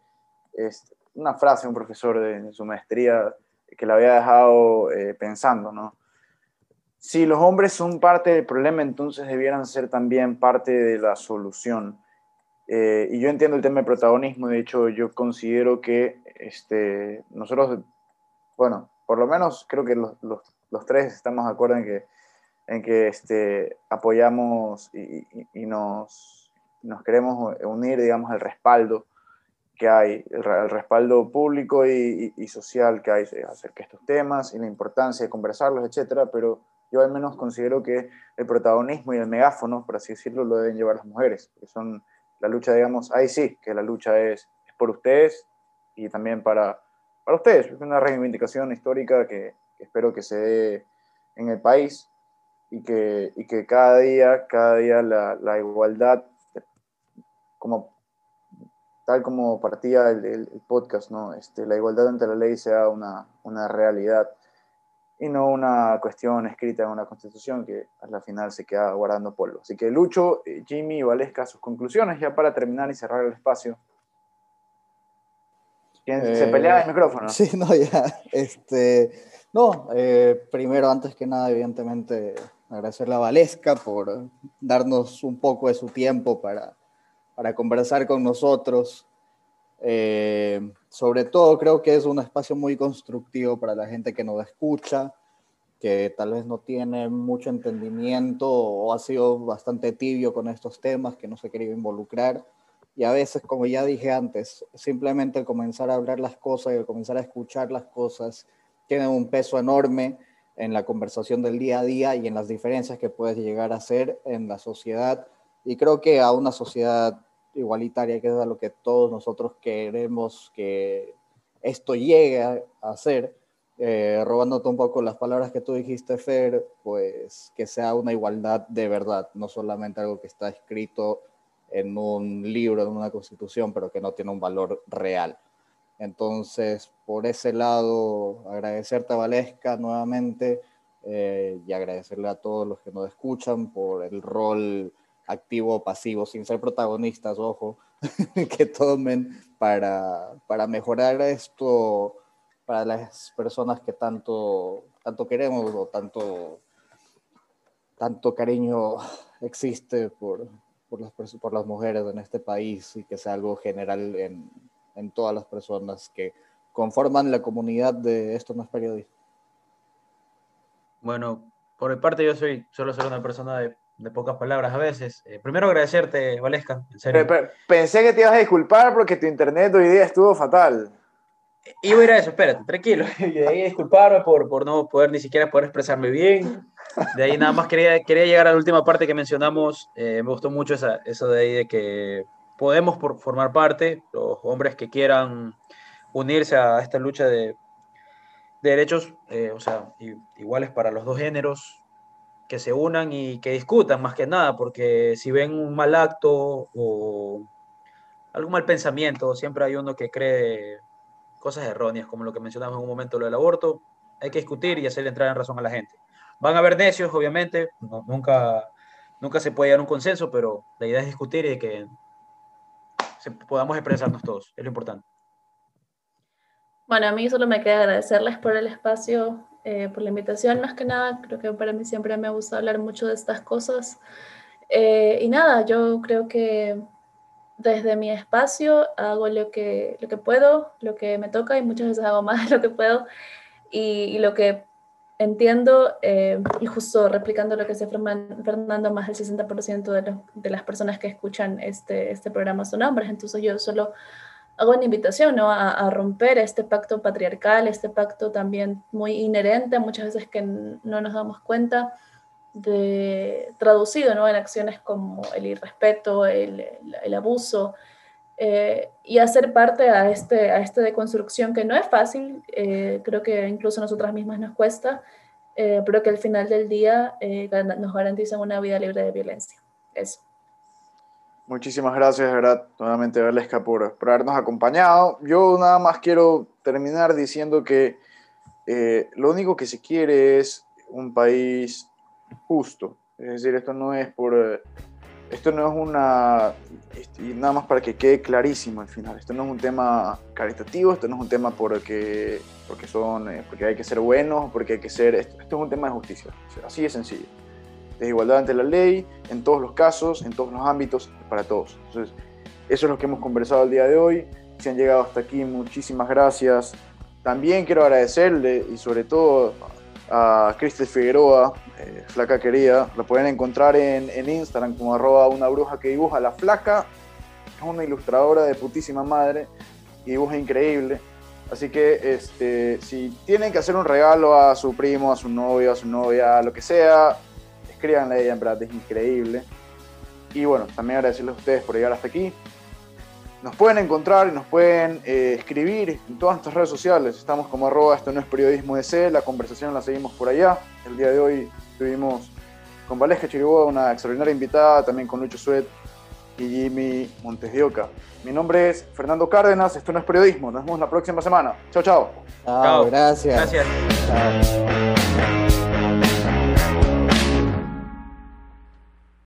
es una frase de un profesor de, de su maestría que la había dejado pensando, ¿no? Si los hombres son parte del problema, entonces debieran ser también parte de la solución. Eh, y yo entiendo el tema del protagonismo, de hecho yo considero que este, nosotros, bueno, por lo menos creo que los, los, los tres estamos de acuerdo en que, en que este, apoyamos y, y, nos, nos, queremos unir, digamos, al respaldo que hay, el, el respaldo público y, y, social que hay acerca de estos temas y la importancia de conversarlos, etcétera, pero yo al menos considero que el protagonismo y el megáfono, por así decirlo, lo deben llevar las mujeres, que son la lucha, digamos, ahí sí, que la lucha es, es por ustedes y también para, para ustedes. Es una reivindicación histórica que, espero que se dé en el país y que, y que cada día, cada día la, la igualdad, como, tal como partía el, el, podcast, ¿no? este, la igualdad ante la ley sea una, una realidad y no una cuestión escrita en una constitución que a la final se queda guardando polvo. Así que Lucho, eh, Jimmy y Valesca, sus conclusiones ya para terminar y cerrar el espacio. se eh, pelea el micrófono. Sí, no, ya. Este, no, eh, primero, antes que nada, evidentemente, agradecerle a Valesca por darnos un poco de su tiempo para, para conversar con nosotros. Eh, sobre todo creo que es un espacio muy constructivo para la gente que nos escucha, que tal vez no tiene mucho entendimiento o ha sido bastante tibio con estos temas, que no se ha querido involucrar. Y a veces, como ya dije antes, simplemente el comenzar a hablar las cosas y el comenzar a escuchar las cosas tiene un peso enorme en la conversación del día a día y en las diferencias que puedes llegar a hacer en la sociedad. Y creo que a una sociedad igualitaria, que es a lo que todos nosotros queremos que esto llegue a, hacer, eh, robándote un poco las palabras que tú dijiste, Fer, pues que sea una igualdad de verdad, no solamente algo que está escrito en un libro, en una constitución, pero que no tiene un valor real. Entonces, por ese lado, agradecerte a Valesca nuevamente eh, y agradecerle a todos los que nos escuchan por el rol activo o pasivo, sin ser protagonistas, ojo, que tomen para, para mejorar esto para las personas que tanto, tanto queremos o tanto, tanto cariño existe por, por, las, por las mujeres en este país y que sea algo general en, en todas las personas que conforman la comunidad de esto no es periodismo. Bueno, por mi parte yo soy, solo soy una persona de de pocas palabras a veces. Eh, primero agradecerte, Valesca, Pensé que te ibas a disculpar porque tu internet hoy día estuvo fatal. Iba a ir a eso, espérate, tranquilo. Y de ahí disculparme por, por no poder ni siquiera poder expresarme bien. De ahí nada más quería, quería llegar a la última parte que mencionamos. Eh, me gustó mucho esa, eso de ahí de que podemos por, formar parte, los hombres que quieran unirse a esta lucha de, de derechos, eh, o sea, iguales para los dos géneros, que se unan y que discutan más que nada, porque si ven un mal acto o algún mal pensamiento, siempre hay uno que cree cosas erróneas, como lo que mencionamos en un momento, lo del aborto, hay que discutir y hacer entrar en razón a la gente. Van a haber necios, obviamente, nunca, nunca se puede a un consenso, pero la idea es discutir y que podamos expresarnos todos, es lo importante. Bueno, a mí solo me queda agradecerles por el espacio eh, por la invitación más que nada. Creo que para mí siempre me gusta hablar mucho de estas cosas. Eh, y nada, yo creo que desde mi espacio hago lo que, lo que puedo, lo que me toca y muchas veces hago más de lo que puedo. Y, lo que entiendo, eh, y justo replicando lo que dice Fernando, más del 60% de, de, las personas que escuchan este, este programa son hombres, entonces yo solo hago una invitación ¿no? a, a, romper este pacto patriarcal, este pacto también muy inherente, muchas veces que no nos damos cuenta, de, traducido ¿no? en acciones como el irrespeto, el, el abuso, eh, y hacer parte a, este, a esta deconstrucción que no es fácil, eh, creo que incluso a nosotras mismas nos cuesta, eh, pero que al final del día nos garantiza una vida libre de violencia. Eso. Muchísimas gracias, verdad, nuevamente, Valesca, por, por habernos acompañado. Yo nada más quiero terminar diciendo que lo único que se quiere es un país justo. Es decir, esto no es por esto no es una, este, nada más para que quede clarísimo al final, esto no es un tema caritativo, esto no es un tema porque, porque, son, eh, porque hay que ser buenos, porque hay que ser, esto, es un tema de justicia, así de sencillo. Desigualdad ante la ley, en todos los casos, en todos los ámbitos, para todos. Entonces, eso es lo que hemos conversado el día de hoy. Si han llegado hasta aquí, muchísimas gracias. También quiero agradecerle y sobre todo a Cristel Figueroa, eh, Flaca Querida. La pueden encontrar en, en, Instagram como arroba una bruja que dibuja. La Flaca es una ilustradora de putísima madre dibuja increíble. Así que este, si tienen que hacer un regalo a su primo, a su novio, a su novia, a lo que sea, escríbanle a ella, en verdad, es increíble. Y bueno, también agradecerles a ustedes por llegar hasta aquí. Nos pueden encontrar y nos pueden eh, escribir en todas nuestras redes sociales. Estamos como arroba, esto no es periodismo de C, la conversación la seguimos por allá. El día de hoy estuvimos con Valesca Chiriboga, una extraordinaria invitada, también con Lucho Suet y Jimmy Montes de Oca. Mi nombre es Fernando Cárdenas, esto no es periodismo. Nos vemos la próxima semana. Chao, chao. Chao, gracias. Gracias.